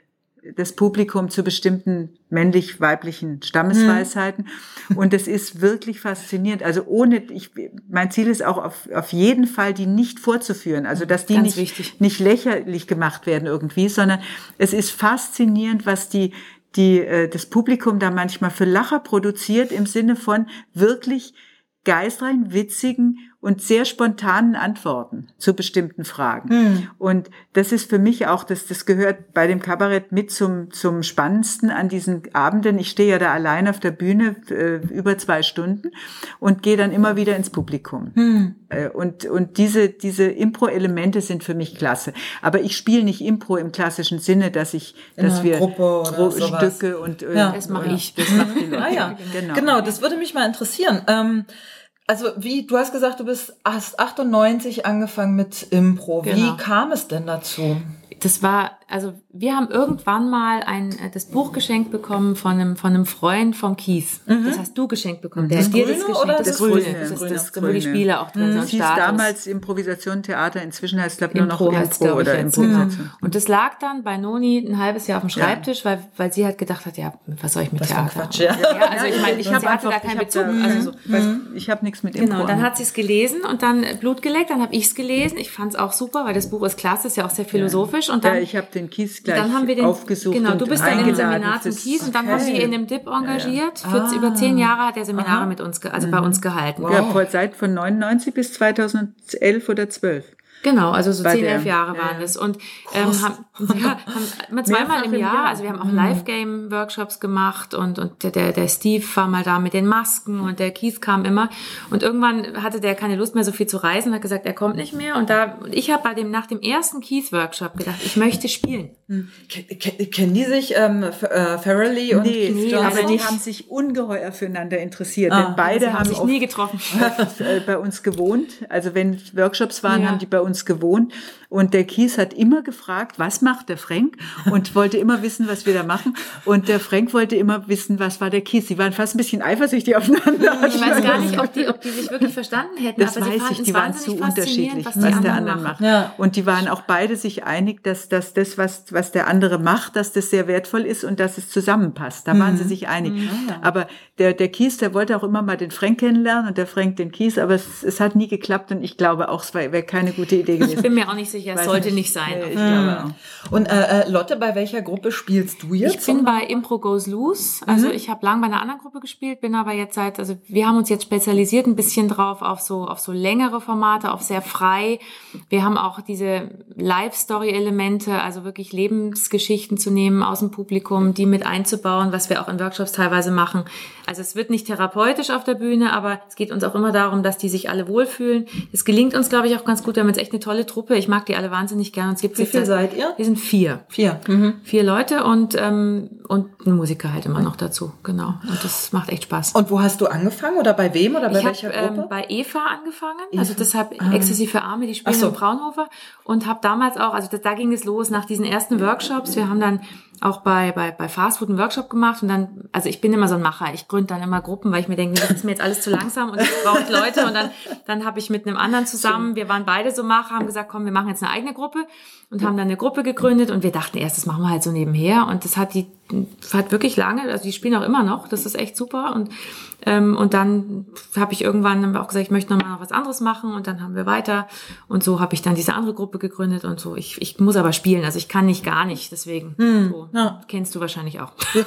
das Publikum zu bestimmten männlich-weiblichen Stammesweisheiten. Mhm. Und es ist wirklich faszinierend. Also ohne, ich, mein Ziel ist auch auf, auf jeden Fall, die nicht vorzuführen. Also, dass die Ganz nicht, wichtig. nicht lächerlich gemacht werden irgendwie, sondern es ist faszinierend, was die, die, äh, das Publikum da manchmal für Lacher produziert im Sinne von wirklich geistreichen, witzigen und sehr spontanen Antworten zu bestimmten Fragen. Und das ist für mich auch, das, das gehört bei dem Kabarett mit zum, zum Spannendsten an diesen Abenden. Ich stehe ja da allein auf der Bühne äh, über zwei Stunden und gehe dann immer wieder ins Publikum. Äh, und, und diese, diese Impro-Elemente sind für mich klasse. Aber ich spiele nicht Impro im klassischen Sinne, dass ich, dass einer wir Gruppe oder Gro- sowas. Stücke und äh, Ja. Das mache ich. Das macht die [laughs] Leute. Ah ja, genau. genau. das würde mich mal interessieren. Ähm, also wie, du hast gesagt, du bist, hast 98 angefangen mit Impro. Genau. Wie kam es denn dazu? Das war, also wir haben irgendwann mal ein, äh, das Buch geschenkt bekommen von einem, von einem Freund vom Kies. Das hast du geschenkt bekommen. Der Das hat dir Grüne das geschenkt. oder das, das Grüne. Grüne? Das ist Das das, Grüne. das, wo die Spiele auch drin sind. Es und hieß damals Improvisation Theater, inzwischen heißt es glaube ich nur noch Impro heißt, Impro oder jetzt. Improvisation. Genau. Und das lag dann bei Noni ein halbes Jahr auf dem Schreibtisch, weil, weil sie halt gedacht hat, ja, was soll ich mit Was Theater? Quatsch, ja. ja, also ich meine, ich, Ich hab sie hatte da einfach- keinen ich hab Bezug. da- also so. Weiß, ich habe nichts mit Impro. Genau, dann an. hat sie es gelesen und dann Blut geleckt, dann habe ich es gelesen. Ich fand es auch super, weil das Buch ist klasse, ist ja auch sehr philosophisch. Und dann, ja, ich habe den Kies gleich dann haben wir den, aufgesucht. Genau, du bist dann im Seminar zum Kies und dann haben wir ihn in dem DIP engagiert. Für Ah. über zehn Jahre hat er Seminare mit uns, also bei uns gehalten. Ja, vor, seit von 99 bis 2011 oder 12. Genau, also so zehn, elf Jahre ja, waren ja. das. Und ähm, haben, ja, haben immer zweimal im Jahr, Jahr. also wir haben auch Live-Game-Workshops gemacht und, und der- der, der Steve war mal da mit den Masken und der Kies kam immer. Und irgendwann hatte der keine Lust mehr, so viel zu reisen, hat gesagt, er kommt nicht mehr. Und da, und ich habe bei dem, nach dem ersten Kies-Workshop gedacht, ich möchte spielen. Ke- Kennen die sich, ähm, äh, Farrelly und Nee, Keith nee, Johnson? aber die haben sich ungeheuer füreinander interessiert. Ah, denn beide haben haben sich nie getroffen. [laughs] äh, bei uns gewohnt. Also wenn Workshops waren, Ja. haben die bei uns gewohnt. Und der Kies hat immer gefragt, was macht der Frank? Und wollte immer wissen, was wir da machen. Und der Frank wollte immer wissen, was war der Kies. Sie waren fast ein bisschen eifersüchtig aufeinander. Ich weiß gar nicht, ob die, ob die sich wirklich verstanden hätten, Das aber sie weiß ich, die waren zu unterschiedlich, was, was, der andere macht. Ja. Und die waren auch beide sich einig, dass, dass das, was, was der andere macht, dass das sehr wertvoll ist und dass es zusammenpasst. Da waren sie sich einig. Aber der, der Kies, der wollte auch immer mal den Frank kennenlernen und der Frank den Kies, aber es, es hat nie geklappt und ich glaube auch, es wäre keine gute Idee gewesen. Ich bin mir auch nicht sicher, es sollte nicht, sein. Nee, ich glaube auch. Und äh, äh, Lotte, bei welcher Gruppe spielst du jetzt? Ich bin bei Impro Goes Loose. Also mhm. ich habe lang bei einer anderen Gruppe gespielt, bin aber jetzt seit, also wir haben uns jetzt spezialisiert ein bisschen drauf auf so auf so längere Formate, auf sehr frei. Wir haben auch diese Live-Story-Elemente, also wirklich Lebensgeschichten zu nehmen aus dem Publikum, die mit einzubauen, was wir auch in Workshops teilweise machen. Also es wird nicht therapeutisch auf der Bühne, aber es geht uns auch immer darum, dass die sich alle wohlfühlen. Es gelingt uns, glaube ich, auch ganz gut. Wir haben jetzt echt eine tolle Truppe. Ich mag die alle wahnsinnig gern. Es gibt Wie viele seid ihr? Wir sind vier. Vier. Mhm. Vier Leute und, ähm, und ein Musiker halt immer noch dazu. Genau. Und das macht echt Spaß. Und wo hast du angefangen oder bei wem oder bei ich welcher hab, Gruppe? Ähm, bei Eva angefangen. Eva. Also deshalb ah. Für Arme, die spielen so. in Braunhofer. Und habe damals auch, also das, da ging es los nach diesen ersten Workshops. Wir haben dann auch bei, bei, bei Fastfood einen Workshop gemacht und dann, also ich bin immer so ein Macher, ich gründe dann immer Gruppen, weil ich mir denke, das ist mir jetzt alles zu langsam und es braucht Leute. Und dann, dann habe ich mit einem anderen zusammen, wir waren beide so Macher, haben gesagt, komm, wir machen jetzt eine eigene Gruppe und haben dann eine Gruppe gegründet und wir dachten erst, das machen wir halt so nebenher und das hat die, hat wirklich lange, also die spielen auch immer noch, das ist echt super und ähm, und dann habe ich irgendwann auch gesagt, ich möchte noch mal was anderes machen und dann haben wir weiter und so habe ich dann diese andere Gruppe gegründet und so. Ich, ich muss aber spielen, also ich kann nicht gar nicht, deswegen hm, so. ja. kennst du wahrscheinlich auch. [laughs]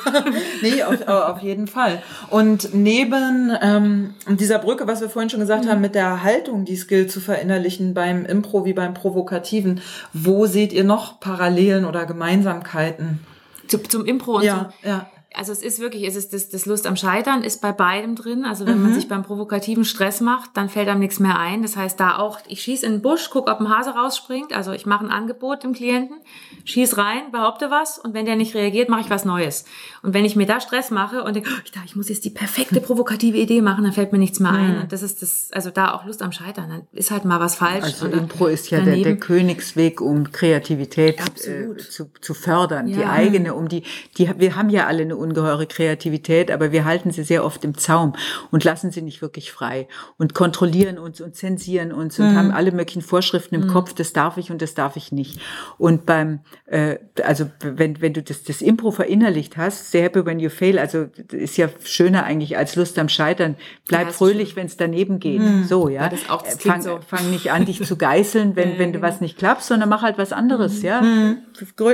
nee, auf, auf jeden Fall. Und neben ähm, dieser Brücke, was wir vorhin schon gesagt mhm. haben, mit der Haltung, die Skill zu verinnerlichen beim Impro wie beim Provokativen, wo seht ihr noch Parallelen oder Gemeinsamkeiten? Zu, zum Impro und ja, so. ja also es ist wirklich, es ist das, das Lust am Scheitern ist bei beidem drin. Also wenn mhm. man sich beim provokativen Stress macht, dann fällt einem nichts mehr ein. Das heißt, da auch, ich schieße in den Busch, guck, ob ein Hase rausspringt. Also ich mache ein Angebot dem Klienten, schieß rein, behaupte was und wenn der nicht reagiert, mache ich was Neues. Und wenn ich mir da Stress mache und denke, oh, ich, dachte, ich muss jetzt die perfekte [laughs] provokative Idee machen, dann fällt mir nichts mehr ein. Mhm. Und das ist das, also da auch Lust am Scheitern, dann ist halt mal was falsch. Also Impro ist ja der, der Königsweg, um Kreativität äh, zu, zu fördern, ja. die eigene, um die, die, wir haben ja alle eine ungeheure Kreativität, aber wir halten sie sehr oft im Zaum und lassen sie nicht wirklich frei und kontrollieren uns und zensieren uns und mhm. haben alle möglichen Vorschriften im mhm. Kopf, das darf ich und das darf ich nicht. Und beim, äh, also wenn, wenn du das, das Impro verinnerlicht hast, sehr happy when you fail, also ist ja schöner eigentlich als Lust am Scheitern. Bleib ja, fröhlich, wenn es daneben geht. Mhm. So, ja. Das auch, das fang, so. fang nicht an, dich zu geißeln, wenn, [laughs] wenn du was nicht klappt, sondern mach halt was anderes, mhm. ja.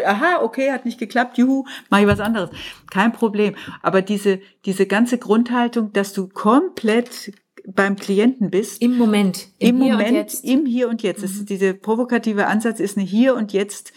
Aha, okay, hat nicht geklappt, juhu, mach ich was anderes. Kein Problem. Aber diese, diese ganze Grundhaltung, dass du komplett beim Klienten bist. Im Moment. Im, im Moment, im Hier und Jetzt. Mhm. Ist, diese provokative Ansatz ist eine Hier und Jetzt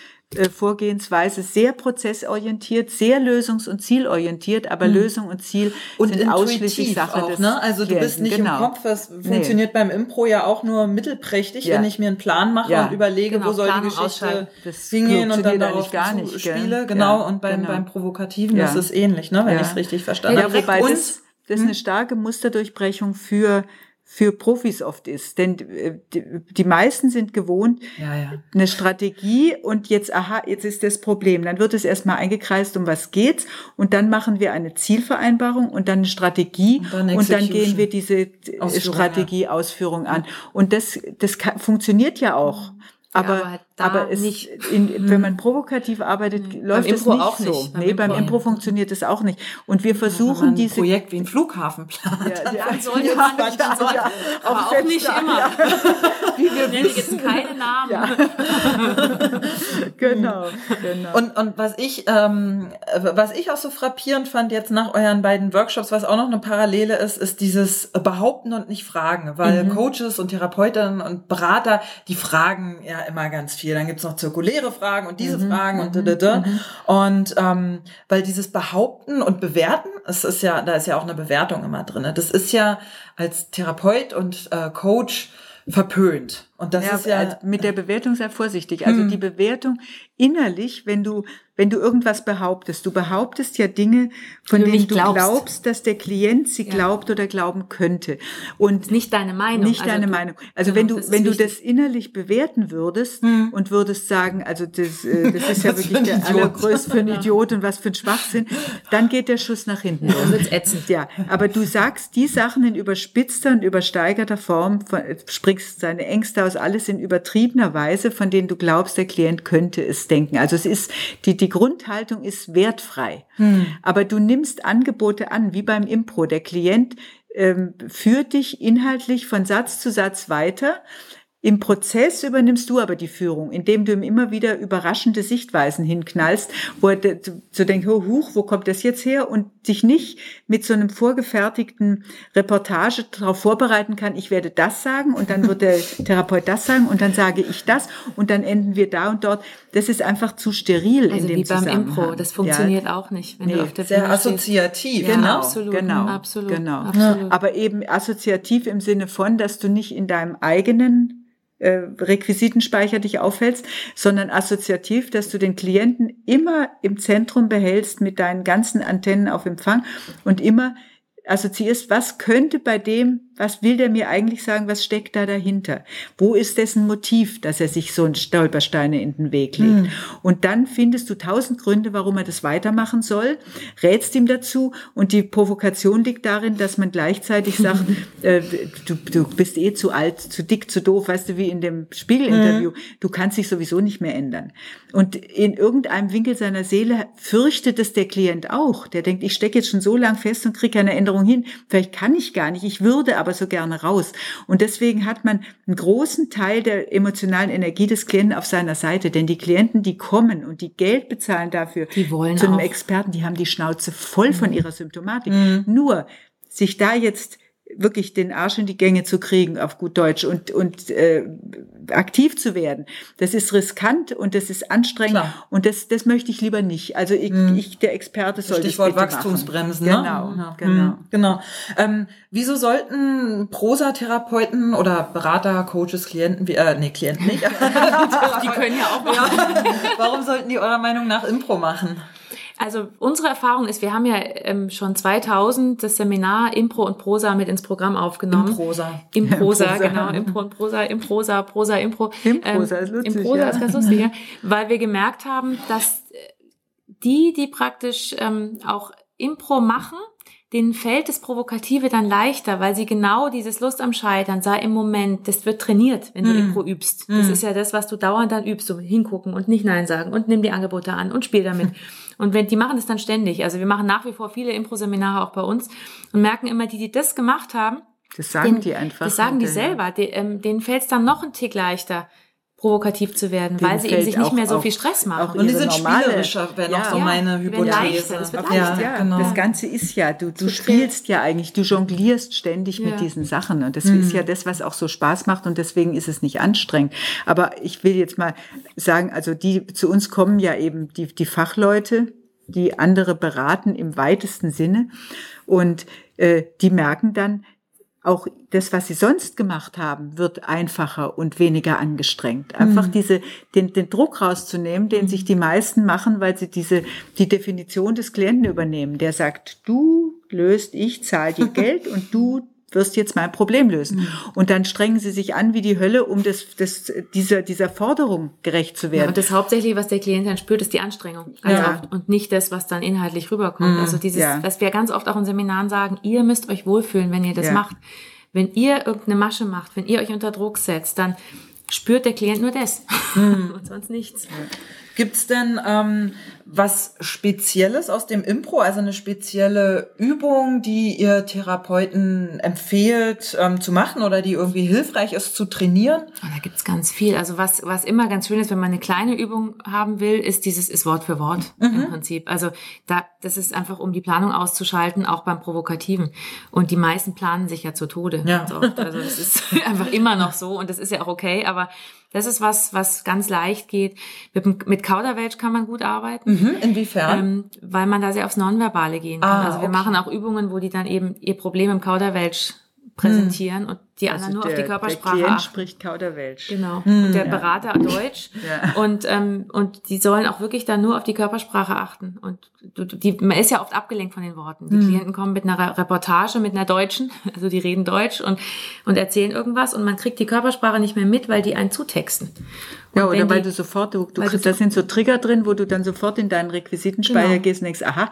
Vorgehensweise sehr prozessorientiert, sehr lösungs- und zielorientiert, aber mhm. Lösung und Ziel und sind ausschließlich Sache auch, des ne? Also du bist nicht genau. im Kopf, das funktioniert nee. beim Impro ja auch nur mittelprächtig, ja. wenn ich mir einen Plan mache ja. und überlege, genau, wo soll Planung die Geschichte hingehen und dann darauf gar nicht, spiele. Genau, ja, und beim, genau. beim Provokativen ist es ähnlich, ne? wenn ich es richtig verstanden habe. Ja, wobei das, das ist eine starke Musterdurchbrechung für für Profis oft ist. Denn äh, die meisten sind gewohnt, ja, ja. eine Strategie und jetzt, aha, jetzt ist das Problem. Dann wird es erstmal eingekreist, um was geht's und dann machen wir eine Zielvereinbarung und dann eine Strategie und dann, und dann gehen wir diese Strategieausführung an. Und das, das kann, funktioniert ja auch. Aber, ja, aber, aber es, nicht. In, wenn man provokativ arbeitet, mhm. läuft es nicht auch so. Nicht. Beim nee, beim Impro, Impro funktioniert es auch nicht. Und wir versuchen ja, diese Projekt wie ein Flughafen plant. Ja, ja, dann sollte man, ja, ja, aber auch nicht immer. Ja. [laughs] Wie wir [laughs] nennen jetzt keine Namen. Ja. [laughs] genau, genau. Und und was ich ähm, was ich auch so frappierend fand jetzt nach euren beiden Workshops, was auch noch eine Parallele ist, ist dieses Behaupten und nicht Fragen, weil mhm. Coaches und Therapeutinnen und Berater, die fragen ja immer ganz viel. Dann gibt's noch zirkuläre Fragen und diese mhm, Fragen und da, da, da. Und ähm, weil dieses Behaupten und Bewerten, es ist ja, da ist ja auch eine Bewertung immer drin. Das ist ja als Therapeut und äh, Coach verpönt. Und das ja, ist ja mit der Bewertung sehr vorsichtig. Also hm. die Bewertung innerlich, wenn du wenn du irgendwas behauptest, du behauptest ja Dinge, von denen du glaubst. glaubst. dass der Klient sie ja. glaubt oder glauben könnte. Und nicht deine Meinung. Nicht also deine du, Meinung. Also genau, wenn du wenn wichtig. du das innerlich bewerten würdest hm. und würdest sagen, also das, äh, das ist ja wirklich der allergrößte für einen Idiot und was für ein Schwachsinn, dann geht der Schuss nach hinten. Dann wird's ätzend. Ja, aber du sagst die Sachen in überspitzter und übersteigerter Form, sprichst seine Ängste aus, alles in übertriebener Weise, von denen du glaubst, der Klient könnte es denken. Also es ist die die Grundhaltung ist wertfrei. Hm. Aber du nimmst Angebote an, wie beim Impro. Der Klient ähm, führt dich inhaltlich von Satz zu Satz weiter Im Prozess übernimmst du aber die Führung, indem du ihm immer wieder überraschende Sichtweisen hinknallst, wo er so denkt, oh, huch, wo kommt das jetzt her? Und dich nicht mit so einem vorgefertigten Reportage darauf vorbereiten kann, ich werde das sagen und dann wird der [laughs] Therapeut das sagen und dann sage ich das und dann enden wir da und dort. Das ist einfach zu steril also in dem wie beim Impro, das funktioniert ja. auch nicht, wenn nee, du auf der Sehr Bühne assoziativ. Genau, ja, absolut, genau, absolut, genau. Absolut. Aber eben assoziativ im Sinne von, dass du nicht in deinem eigenen äh, Requisitenspeicher dich aufhältst, sondern assoziativ, dass du den Klienten immer im Zentrum behältst mit deinen ganzen Antennen auf Empfang und immer assoziierst, was könnte bei dem was will der mir eigentlich sagen? Was steckt da dahinter? Wo ist dessen Motiv, dass er sich so ein Stolpersteine in den Weg legt? Mhm. Und dann findest du tausend Gründe, warum er das weitermachen soll, rätst ihm dazu und die Provokation liegt darin, dass man gleichzeitig [laughs] sagt, äh, du, du bist eh zu alt, zu dick, zu doof, weißt du, wie in dem Spiegelinterview, mhm. du kannst dich sowieso nicht mehr ändern. Und in irgendeinem Winkel seiner Seele fürchtet es der Klient auch. Der denkt, ich stecke jetzt schon so lang fest und kriege keine Änderung hin. Vielleicht kann ich gar nicht, ich würde aber aber so gerne raus. Und deswegen hat man einen großen Teil der emotionalen Energie des Klienten auf seiner Seite. Denn die Klienten, die kommen und die Geld bezahlen dafür, die wollen zu einem auch. Experten, die haben die Schnauze voll von mhm. ihrer Symptomatik. Mhm. Nur sich da jetzt wirklich den Arsch in die Gänge zu kriegen, auf gut Deutsch, und, und äh, aktiv zu werden. Das ist riskant und das ist anstrengend Klar. und das, das möchte ich lieber nicht. Also ich, hm. ich der Experte soll Stichwort Wachstumsbremsen. Ne? Genau, ja. genau. Hm, genau. Ähm, wieso sollten Prosa-Therapeuten oder Berater, Coaches, Klienten, wie, äh, nee, Klienten nicht. [laughs] die können ja auch machen. Ja. Warum sollten die eurer Meinung nach Impro machen? Also unsere Erfahrung ist, wir haben ja ähm, schon 2000 das Seminar Impro und Prosa mit ins Programm aufgenommen. Improsa. Improsa, Improsa. genau. Impro und Prosa, Improsa, Prosa, Impro. Improsa ähm, ist lustig. Improsa ja. ist ganz lustig, ja. Weil wir gemerkt haben, dass die, die praktisch ähm, auch Impro machen, denen fällt das Provokative dann leichter, weil sie genau dieses Lust am Scheitern, sei im Moment, das wird trainiert, wenn du mm. Impro übst. Das mm. ist ja das, was du dauernd dann übst, so hingucken und nicht Nein sagen und nimm die Angebote an und spiel damit. [laughs] Und wenn die machen das dann ständig. Also wir machen nach wie vor viele Impro-Seminare auch bei uns und merken immer, die, die das gemacht haben, das sagen den, die einfach. Das sagen die selber. Die, ähm, denen fällt es dann noch ein Tick leichter provokativ zu werden, Dem weil sie eben sich nicht mehr so viel Stress machen. Und die sind normale, spielerischer, wäre noch ja, so meine ja, Hypothese. Leichter, das wird leichter. Ja, genau. Das Ganze ist ja, du, du spielst ja eigentlich, du jonglierst ständig mit diesen Sachen und das mhm. ist ja das, was auch so Spaß macht und deswegen ist es nicht anstrengend. Aber ich will jetzt mal sagen, also die zu uns kommen ja eben die, die Fachleute, die andere beraten im weitesten Sinne und äh, die merken dann, auch das, was sie sonst gemacht haben, wird einfacher und weniger angestrengt. Einfach mhm. diese, den, den Druck rauszunehmen, den sich die meisten machen, weil sie diese, die Definition des Klienten übernehmen. Der sagt, du löst, ich zahle dir [laughs] Geld und du wirst jetzt mein Problem lösen. Mhm. Und dann strengen sie sich an wie die Hölle, um das, das, dieser, dieser Forderung gerecht zu werden. Ja, und das Hauptsächliche, was der Klient dann spürt, ist die Anstrengung. Ganz ja. oft. Und nicht das, was dann inhaltlich rüberkommt. Mhm. Also dieses, ja. was wir ganz oft auch in Seminaren sagen, ihr müsst euch wohlfühlen, wenn ihr das macht. Wenn ihr irgendeine Masche macht, wenn ihr euch unter Druck setzt, dann spürt der Klient nur das mhm. [laughs] und sonst nichts. Gibt's denn ähm, was Spezielles aus dem Impro, also eine spezielle Übung, die ihr Therapeuten empfehlt ähm, zu machen oder die irgendwie hilfreich ist zu trainieren? Oh, da gibt's ganz viel. Also was, was immer ganz schön ist, wenn man eine kleine Übung haben will, ist dieses ist Wort für Wort mhm. im Prinzip. Also da, das ist einfach, um die Planung auszuschalten, auch beim Provokativen. Und die meisten planen sich ja zu Tode. Ja. Also das ist [laughs] einfach immer noch so und das ist ja auch okay, aber das ist was, was ganz leicht geht. Mit, mit Kauderwelsch kann man gut arbeiten. Mhm, inwiefern? Ähm, weil man da sehr aufs Nonverbale gehen kann. Ah, also wir okay. machen auch Übungen, wo die dann eben ihr Problem im Kauderwelsch präsentieren hm. und die also anderen nur der, auf die Körpersprache der Klient spricht Kauderwelsch. Genau. Hm, und der ja. Berater Deutsch. [laughs] ja. Und ähm, und die sollen auch wirklich dann nur auf die Körpersprache achten. Und du, die, man ist ja oft abgelenkt von den Worten. Die hm. Klienten kommen mit einer Reportage, mit einer Deutschen, [laughs] also die reden Deutsch und und erzählen irgendwas und man kriegt die Körpersprache nicht mehr mit, weil die einen zutexten. Und ja, oder weil die, du sofort, du, du kriegst, da sind so Trigger drin, wo du dann sofort in deinen Requisitenspeicher genau. gehst und denkst, aha,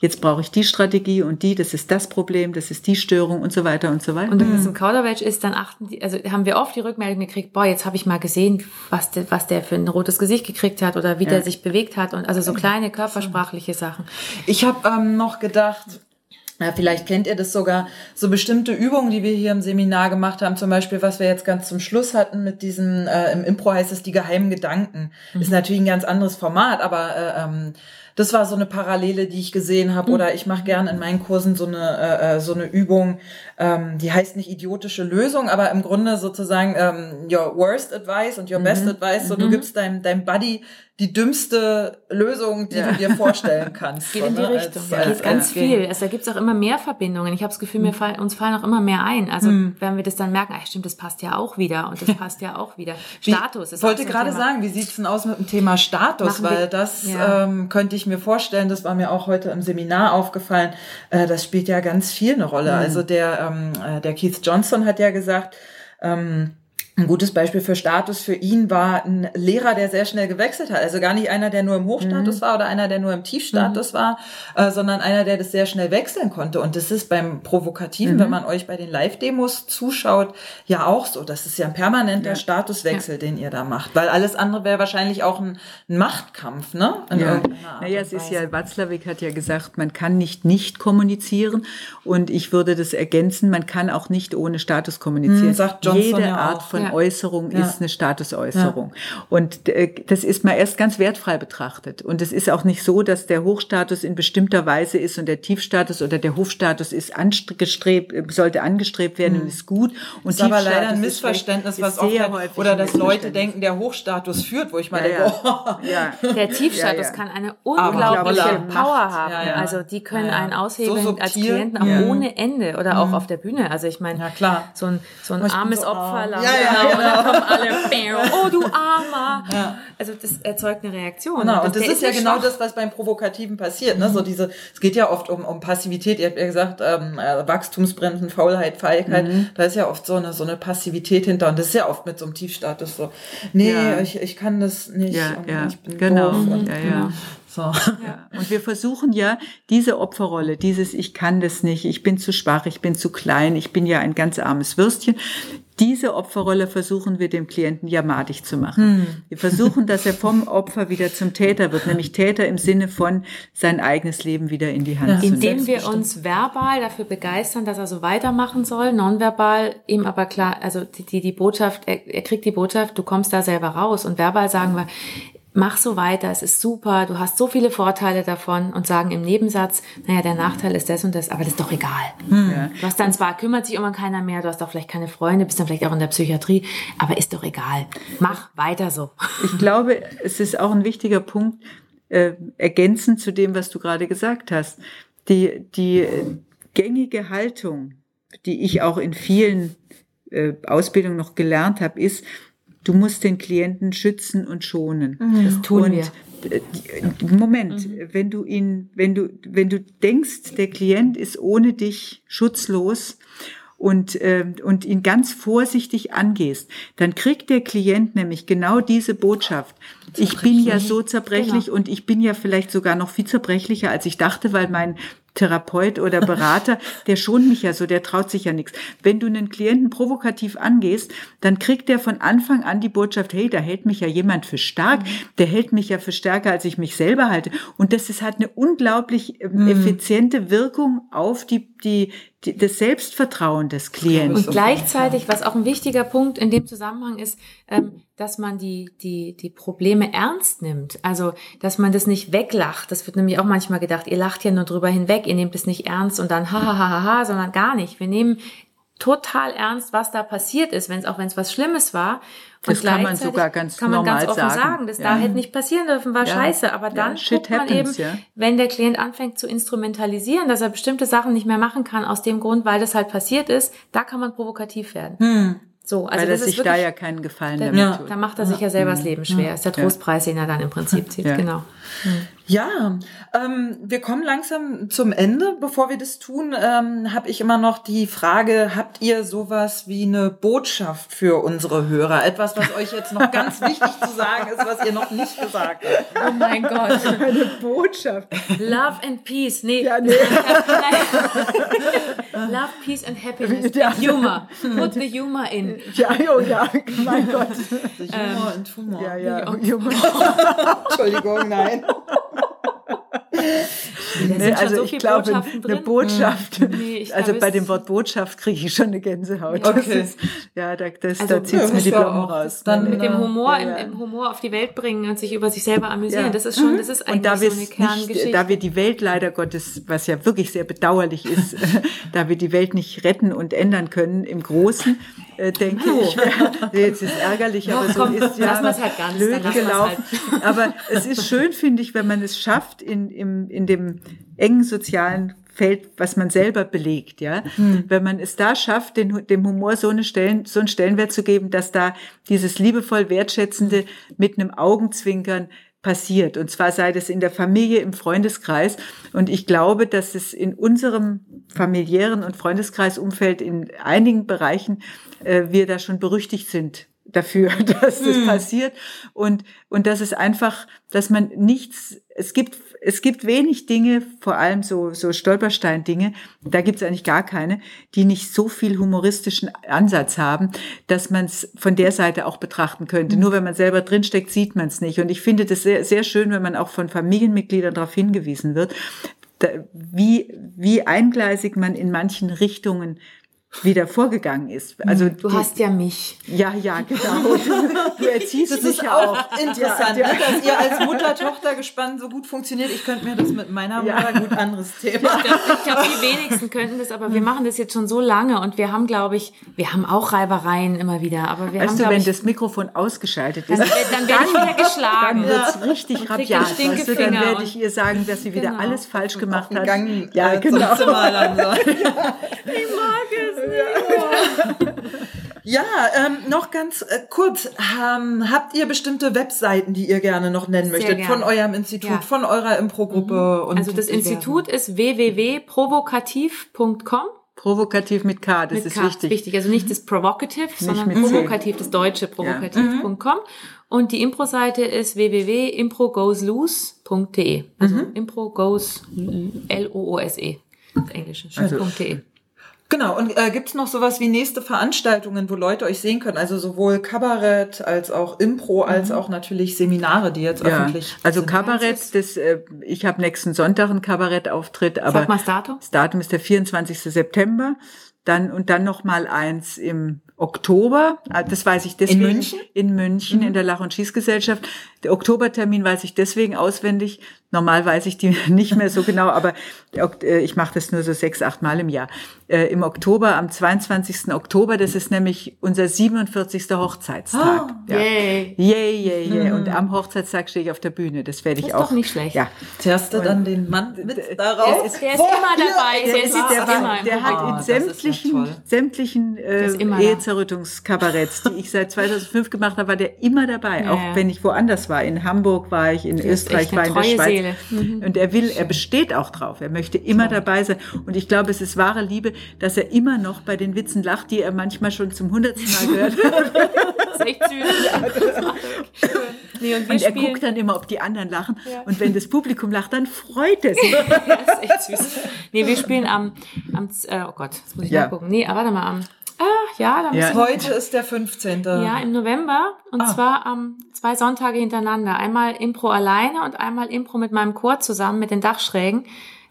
jetzt brauche ich die Strategie und die, das ist das Problem, das ist die Störung und so weiter und so weiter. Und wenn es im Kauderwelsch ist, dann achten die, also haben wir oft die Rückmeldung gekriegt, boah, jetzt habe ich mal gesehen, was der, was der für ein rotes Gesicht gekriegt hat oder wie ja. der sich bewegt hat und also so kleine körpersprachliche Sachen. Ich habe ähm, noch gedacht, ja, vielleicht kennt ihr das sogar, so bestimmte Übungen, die wir hier im Seminar gemacht haben, zum Beispiel, was wir jetzt ganz zum Schluss hatten mit diesen, äh, im Impro heißt es die geheimen Gedanken. Mhm. Ist natürlich ein ganz anderes Format, aber äh, ähm, das war so eine Parallele, die ich gesehen habe. Mhm. Oder ich mache gern in meinen Kursen so eine, äh, äh, so eine Übung, ähm, die heißt nicht idiotische Lösung, aber im Grunde sozusagen ähm, your worst advice und your mhm. best advice. So, du mhm. gibst deinem, deinem Buddy die dümmste Lösung, die ja. du dir vorstellen [laughs] kannst. Geht so, in die ne? Richtung. Als, ja, als, ganz äh, viel. Also, da gibt's auch immer mehr Verbindungen. Ich habe das Gefühl, mir mhm. fallen, uns fallen auch immer mehr ein. Also mhm. wenn wir das dann merken, ach stimmt, das passt ja auch wieder und das [laughs] passt ja auch wieder. Status ist Ich wollte gerade sagen, wie sieht's denn aus mit dem Thema Status? Machen Weil wir, das ja. ähm, könnte ich mir vorstellen, das war mir auch heute im Seminar aufgefallen, äh, das spielt ja ganz viel eine Rolle. Mhm. Also der, ähm, äh, der Keith Johnson hat ja gesagt, ähm, ein gutes Beispiel für Status für ihn war ein Lehrer, der sehr schnell gewechselt hat. Also gar nicht einer, der nur im Hochstatus mhm. war oder einer, der nur im Tiefstatus mhm. war, äh, sondern einer, der das sehr schnell wechseln konnte. Und das ist beim Provokativen, mhm. wenn man euch bei den Live-Demos zuschaut, ja auch so. Das ist ja ein permanenter ja. Statuswechsel, ja. den ihr da macht. Weil alles andere wäre wahrscheinlich auch ein, ein Machtkampf, ne? In ja. Naja, es ist ja, Watzlawick hat ja gesagt, man kann nicht nicht kommunizieren. Und ich würde das ergänzen, man kann auch nicht ohne Status kommunizieren. Mhm, sagt Johnson Jede ja Art von. Äußerung ja. ist eine Statusäußerung. Ja. Und äh, das ist mal erst ganz wertfrei betrachtet. Und es ist auch nicht so, dass der Hochstatus in bestimmter Weise ist und der Tiefstatus oder der Hofstatus ist angestrebt, sollte angestrebt werden mhm. und ist gut. Und das ist aber leider ein Missverständnis, was oft häufig oder dass Leute denken, der Hochstatus führt, wo ich meine, ja, boah. [laughs] Ja. Der Tiefstatus kann eine unglaubliche Power haben. Also die können einen aushebeln so als Klienten auch ohne Ende oder auch mhm. auf der Bühne. Also ich meine, so ein, so ein armes so, Opfer, ja, ja, genau. Und dann kommen alle, [laughs] oh du Armer. Ja. Also das erzeugt eine Reaktion. Genau. Und, das ist ja genau das, was beim Provokativen passiert. Ne? So mhm. diese, es geht ja oft um, um Passivität. Ihr habt ja gesagt, ähm, äh, Wachstumsbremsen, Faulheit, Feigheit. Mhm. Da ist ja oft so eine, so eine Passivität hinter. Und das ist ja oft mit so einem Tiefstatus so, nee, ja. ich, ich kann das nicht. Ja, ja. Ich bin genau. doof. Und, ja, ja. So. Ja. Und wir versuchen ja diese Opferrolle, dieses Ich kann das nicht, ich bin zu schwach, ich bin zu klein, ich bin ja ein ganz armes Würstchen. Diese Opferrolle versuchen wir dem Klienten ja madig zu machen. Hm. Wir versuchen, dass er vom Opfer wieder zum Täter wird, nämlich Täter im Sinne von sein eigenes Leben wieder in die Hand ja. zu nehmen. Indem wir uns verbal dafür begeistern, dass er so weitermachen soll, nonverbal ihm aber klar, also die, die, die Botschaft, er, er kriegt die Botschaft, du kommst da selber raus und verbal sagen wir, mach so weiter, es ist super, du hast so viele Vorteile davon und sagen im Nebensatz, naja, der Nachteil ist das und das, aber das ist doch egal. Hm. Du hast dann zwar, kümmert sich irgendwann keiner mehr, du hast auch vielleicht keine Freunde, bist dann vielleicht auch in der Psychiatrie, aber ist doch egal. Mach weiter so. Ich glaube, es ist auch ein wichtiger Punkt, äh, ergänzend zu dem, was du gerade gesagt hast. Die, die gängige Haltung, die ich auch in vielen äh, Ausbildungen noch gelernt habe, ist, Du musst den Klienten schützen und schonen. Mhm. Das tun und wir. Äh, Moment, mhm. wenn du ihn, wenn du, wenn du denkst, der Klient ist ohne dich schutzlos und, äh, und ihn ganz vorsichtig angehst, dann kriegt der Klient nämlich genau diese Botschaft. Ich bin ja so zerbrechlich genau. und ich bin ja vielleicht sogar noch viel zerbrechlicher, als ich dachte, weil mein Therapeut oder Berater, der schont mich ja so, der traut sich ja nichts. Wenn du einen Klienten provokativ angehst, dann kriegt der von Anfang an die Botschaft, hey, da hält mich ja jemand für stark, mhm. der hält mich ja für stärker, als ich mich selber halte. Und das ist, hat eine unglaublich ähm, mhm. effiziente Wirkung auf die, die, die, das Selbstvertrauen des Klienten. Und gleichzeitig, was auch ein wichtiger Punkt in dem Zusammenhang ist, ähm, dass man die, die, die Probleme ernst nimmt. Also, dass man das nicht weglacht. Das wird nämlich auch manchmal gedacht, ihr lacht ja nur drüber hinweg, ihr nehmt es nicht ernst und dann ha, ha, ha, ha, ha sondern gar nicht. Wir nehmen total ernst, was da passiert ist, wenn es auch wenn es was Schlimmes war. Und das kann man sogar ganz kann man ganz offen sagen, sagen das ja. da hätte nicht passieren dürfen, war ja. scheiße. Aber dann ja, guckt man happens, eben, wenn der Klient anfängt zu instrumentalisieren, dass er bestimmte Sachen nicht mehr machen kann aus dem Grund, weil das halt passiert ist, da kann man provokativ werden. Hm. So, also Weil er sich da ja keinen Gefallen damit ja. tut. Da macht er sich ja selber das Leben schwer. Ja. Ist der Trostpreis, den er dann im Prinzip zieht. Genau. Ja, ähm, wir kommen langsam zum Ende. Bevor wir das tun, ähm, habe ich immer noch die Frage, habt ihr sowas wie eine Botschaft für unsere Hörer? Etwas, was euch jetzt noch ganz [laughs] wichtig zu sagen ist, was ihr noch nicht gesagt habt. Oh mein Gott. [laughs] Eine Botschaft. Love and Peace. Nee. Ja, nee. [laughs] Love, Peace and Happiness. Ja. Humor. Put the humor in. Ja, oh ja, mein Gott. The humor ähm, und Humor. Ja, ja. Humor. Entschuldigung, nein. Ne, also so ich glaube, eine Botschaft. Hm. Nee, also bei dem Wort Botschaft kriege ich schon eine Gänsehaut. Okay. Ist, ja, da, das, also, da zieht ja, mir die Blumen raus. Dann mit dem Humor, ja, Im, im, Humor auf die Welt bringen und sich über sich selber amüsieren. Das ist schon, das ist eigentlich da so eine Kerngeschichte. Nicht, da wir die Welt leider Gottes, was ja wirklich sehr bedauerlich ist, [laughs] da wir die Welt nicht retten und ändern können im Großen, äh, denke Hallo. ich. [laughs] Jetzt ist ärgerlich, aber so ist ja halt ganz, blöd gelaufen. Halt. Aber es ist schön, finde ich, wenn man es schafft, in, im, in dem engen sozialen Feld, was man selber belegt, ja. Hm. Wenn man es da schafft, den, dem Humor so, eine Stellen, so einen Stellenwert zu geben, dass da dieses liebevoll wertschätzende mit einem Augenzwinkern passiert. Und zwar sei das in der Familie, im Freundeskreis. Und ich glaube, dass es in unserem familiären und Freundeskreisumfeld in einigen Bereichen äh, wir da schon berüchtigt sind dafür, [laughs] dass das mm. passiert und und das ist einfach, dass man nichts, es gibt es gibt wenig Dinge, vor allem so so Stolperstein-Dinge, da gibt es eigentlich gar keine, die nicht so viel humoristischen Ansatz haben, dass man es von der Seite auch betrachten könnte. Mm. Nur wenn man selber drinsteckt, sieht man es nicht. Und ich finde das sehr sehr schön, wenn man auch von Familienmitgliedern darauf hingewiesen wird, wie wie eingleisig man in manchen Richtungen wieder vorgegangen ist. Also du die, hast ja mich. Ja, ja, genau. [laughs] Du erziehst das mich ist ja auch, interessant, ja, ja. Ne, dass ihr als Mutter-Tochter-Gespann so gut funktioniert. Ich könnte mir das mit meiner Mutter ja. gut anderes [laughs] Thema. Ich glaube, glaub, die wenigsten könnten das, aber wir machen das jetzt schon so lange und wir haben, glaube ich, wir haben auch Reibereien immer wieder. Aber wir weißt haben, du, wenn ich, das Mikrofon ausgeschaltet ist, dann, dann werde ich wieder geschlagen. Dann wird's richtig rabiat. Weißt du, dann werde ich ihr sagen, dass sie wieder genau. alles falsch gemacht hat. Gang, ja, äh, genau. Zum Zimmer lang [laughs] so. ich mag es nicht. Ja, ähm, noch ganz äh, kurz. Ähm, habt ihr bestimmte Webseiten, die ihr gerne noch nennen Sehr möchtet? Gerne. Von eurem Institut, ja. von eurer Impro-Gruppe? Mhm. Also das Institut ist www.provokativ.com. Provokativ mit K, das mit ist K wichtig. wichtig. Also nicht das Provocative, nicht sondern Provokativ, das deutsche Provokativ.com. Ja. Und die Impro-Seite ist www.improgoesloose.de. Also mhm. Impro goes L-O-O-S-E. Englische. Also, Genau, und äh, gibt es noch sowas wie nächste Veranstaltungen, wo Leute euch sehen können? Also sowohl Kabarett als auch Impro, als mhm. auch natürlich Seminare, die jetzt ja. öffentlich Also sind. Kabarett, das, äh, ich habe nächsten Sonntag einen Kabarettauftritt, aber Sag mal das Datum. Das Datum ist der 24. September. Dann und dann noch mal eins im Oktober, ah, das weiß ich deswegen. In München? In München, mhm. in der Lach- und Schießgesellschaft. Der Oktobertermin weiß ich deswegen auswendig. Normal weiß ich die [laughs] nicht mehr so genau, aber äh, ich mache das nur so sechs, acht Mal im Jahr. Äh, Im Oktober, am 22. Oktober, das ist nämlich unser 47. Hochzeitstag. Oh, ja. Yay. Yay, yay, yay. Mhm. Und am Hochzeitstag stehe ich auf der Bühne. Das werde ich das ist auch. Ist doch nicht schlecht. Ja. Zerrst du dann den Mann mit darauf? Der ist, der ist immer dabei. Der, ist, der, war, immer der hat in oh, sämtlichen, sämtlichen äh, Ehezerrüttungskabaretts, die ich seit 2005 gemacht habe, war der immer dabei. Ja. Auch wenn ich woanders war. In Hamburg war ich, in Österreich war, in der Schweiz. Seele. Mhm. Und er will, er besteht auch drauf. Er möchte immer dabei sein. Und ich glaube, es ist wahre Liebe, dass er immer noch bei den Witzen lacht, die er manchmal schon zum hundertsten Mal gehört hat. [laughs] das ist echt süß. Ja, das nee, und, und er guckt dann immer, ob die anderen lachen. Ja. Und wenn das Publikum lacht, dann freut er sich. [laughs] das ist echt süß. Nee, wir spielen am, am äh, oh Gott, jetzt muss ich ja. gucken. Nee, warte mal, am Ah, ja, dann ja. Heute ist der 15. Ja, im November. Und ah. zwar am ähm, zwei Sonntage hintereinander. Einmal Impro alleine und einmal Impro mit meinem Chor zusammen mit den Dachschrägen.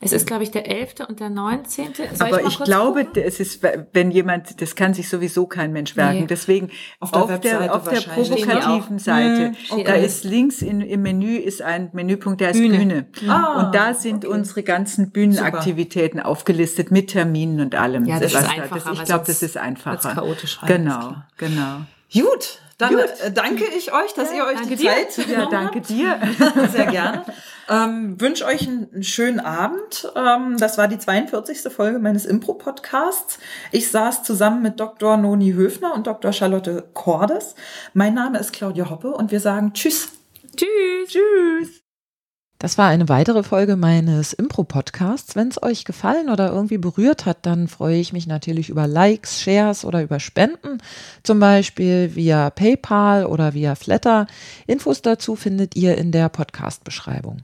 Es ist, glaube ich, der 11. und der 19. Soll Aber ich, ich glaube, gucken? es ist, wenn jemand, das kann sich sowieso kein Mensch merken. Nee. Deswegen auf der, auf der, auf der provokativen Seite, hm, okay. da ist links in, im Menü ist ein Menüpunkt, der heißt Bühne. Bühne. Ah, und da sind okay. unsere ganzen Bühnenaktivitäten Super. aufgelistet mit Terminen und allem. Ja, das, das ist einfacher. Das, ich glaube, das ist einfacher. chaotisch rein, Genau, genau. Gut, dann Gut. Äh, danke ich euch, dass ja, ihr euch die dir. Zeit Ja, danke dir. [laughs] Sehr gerne. Ähm, wünsche euch einen, schönen Abend. Ähm, das war die 42. Folge meines Impro-Podcasts. Ich saß zusammen mit Dr. Noni Höfner und Dr. Charlotte Cordes. Mein Name ist Claudia Hoppe und wir sagen Tschüss. Tschüss. Tschüss. Das war eine weitere Folge meines Impro-Podcasts. Wenn es euch gefallen oder irgendwie berührt hat, dann freue ich mich natürlich über Likes, Shares oder über Spenden, zum Beispiel via PayPal oder via Flatter. Infos dazu findet ihr in der Podcast-Beschreibung.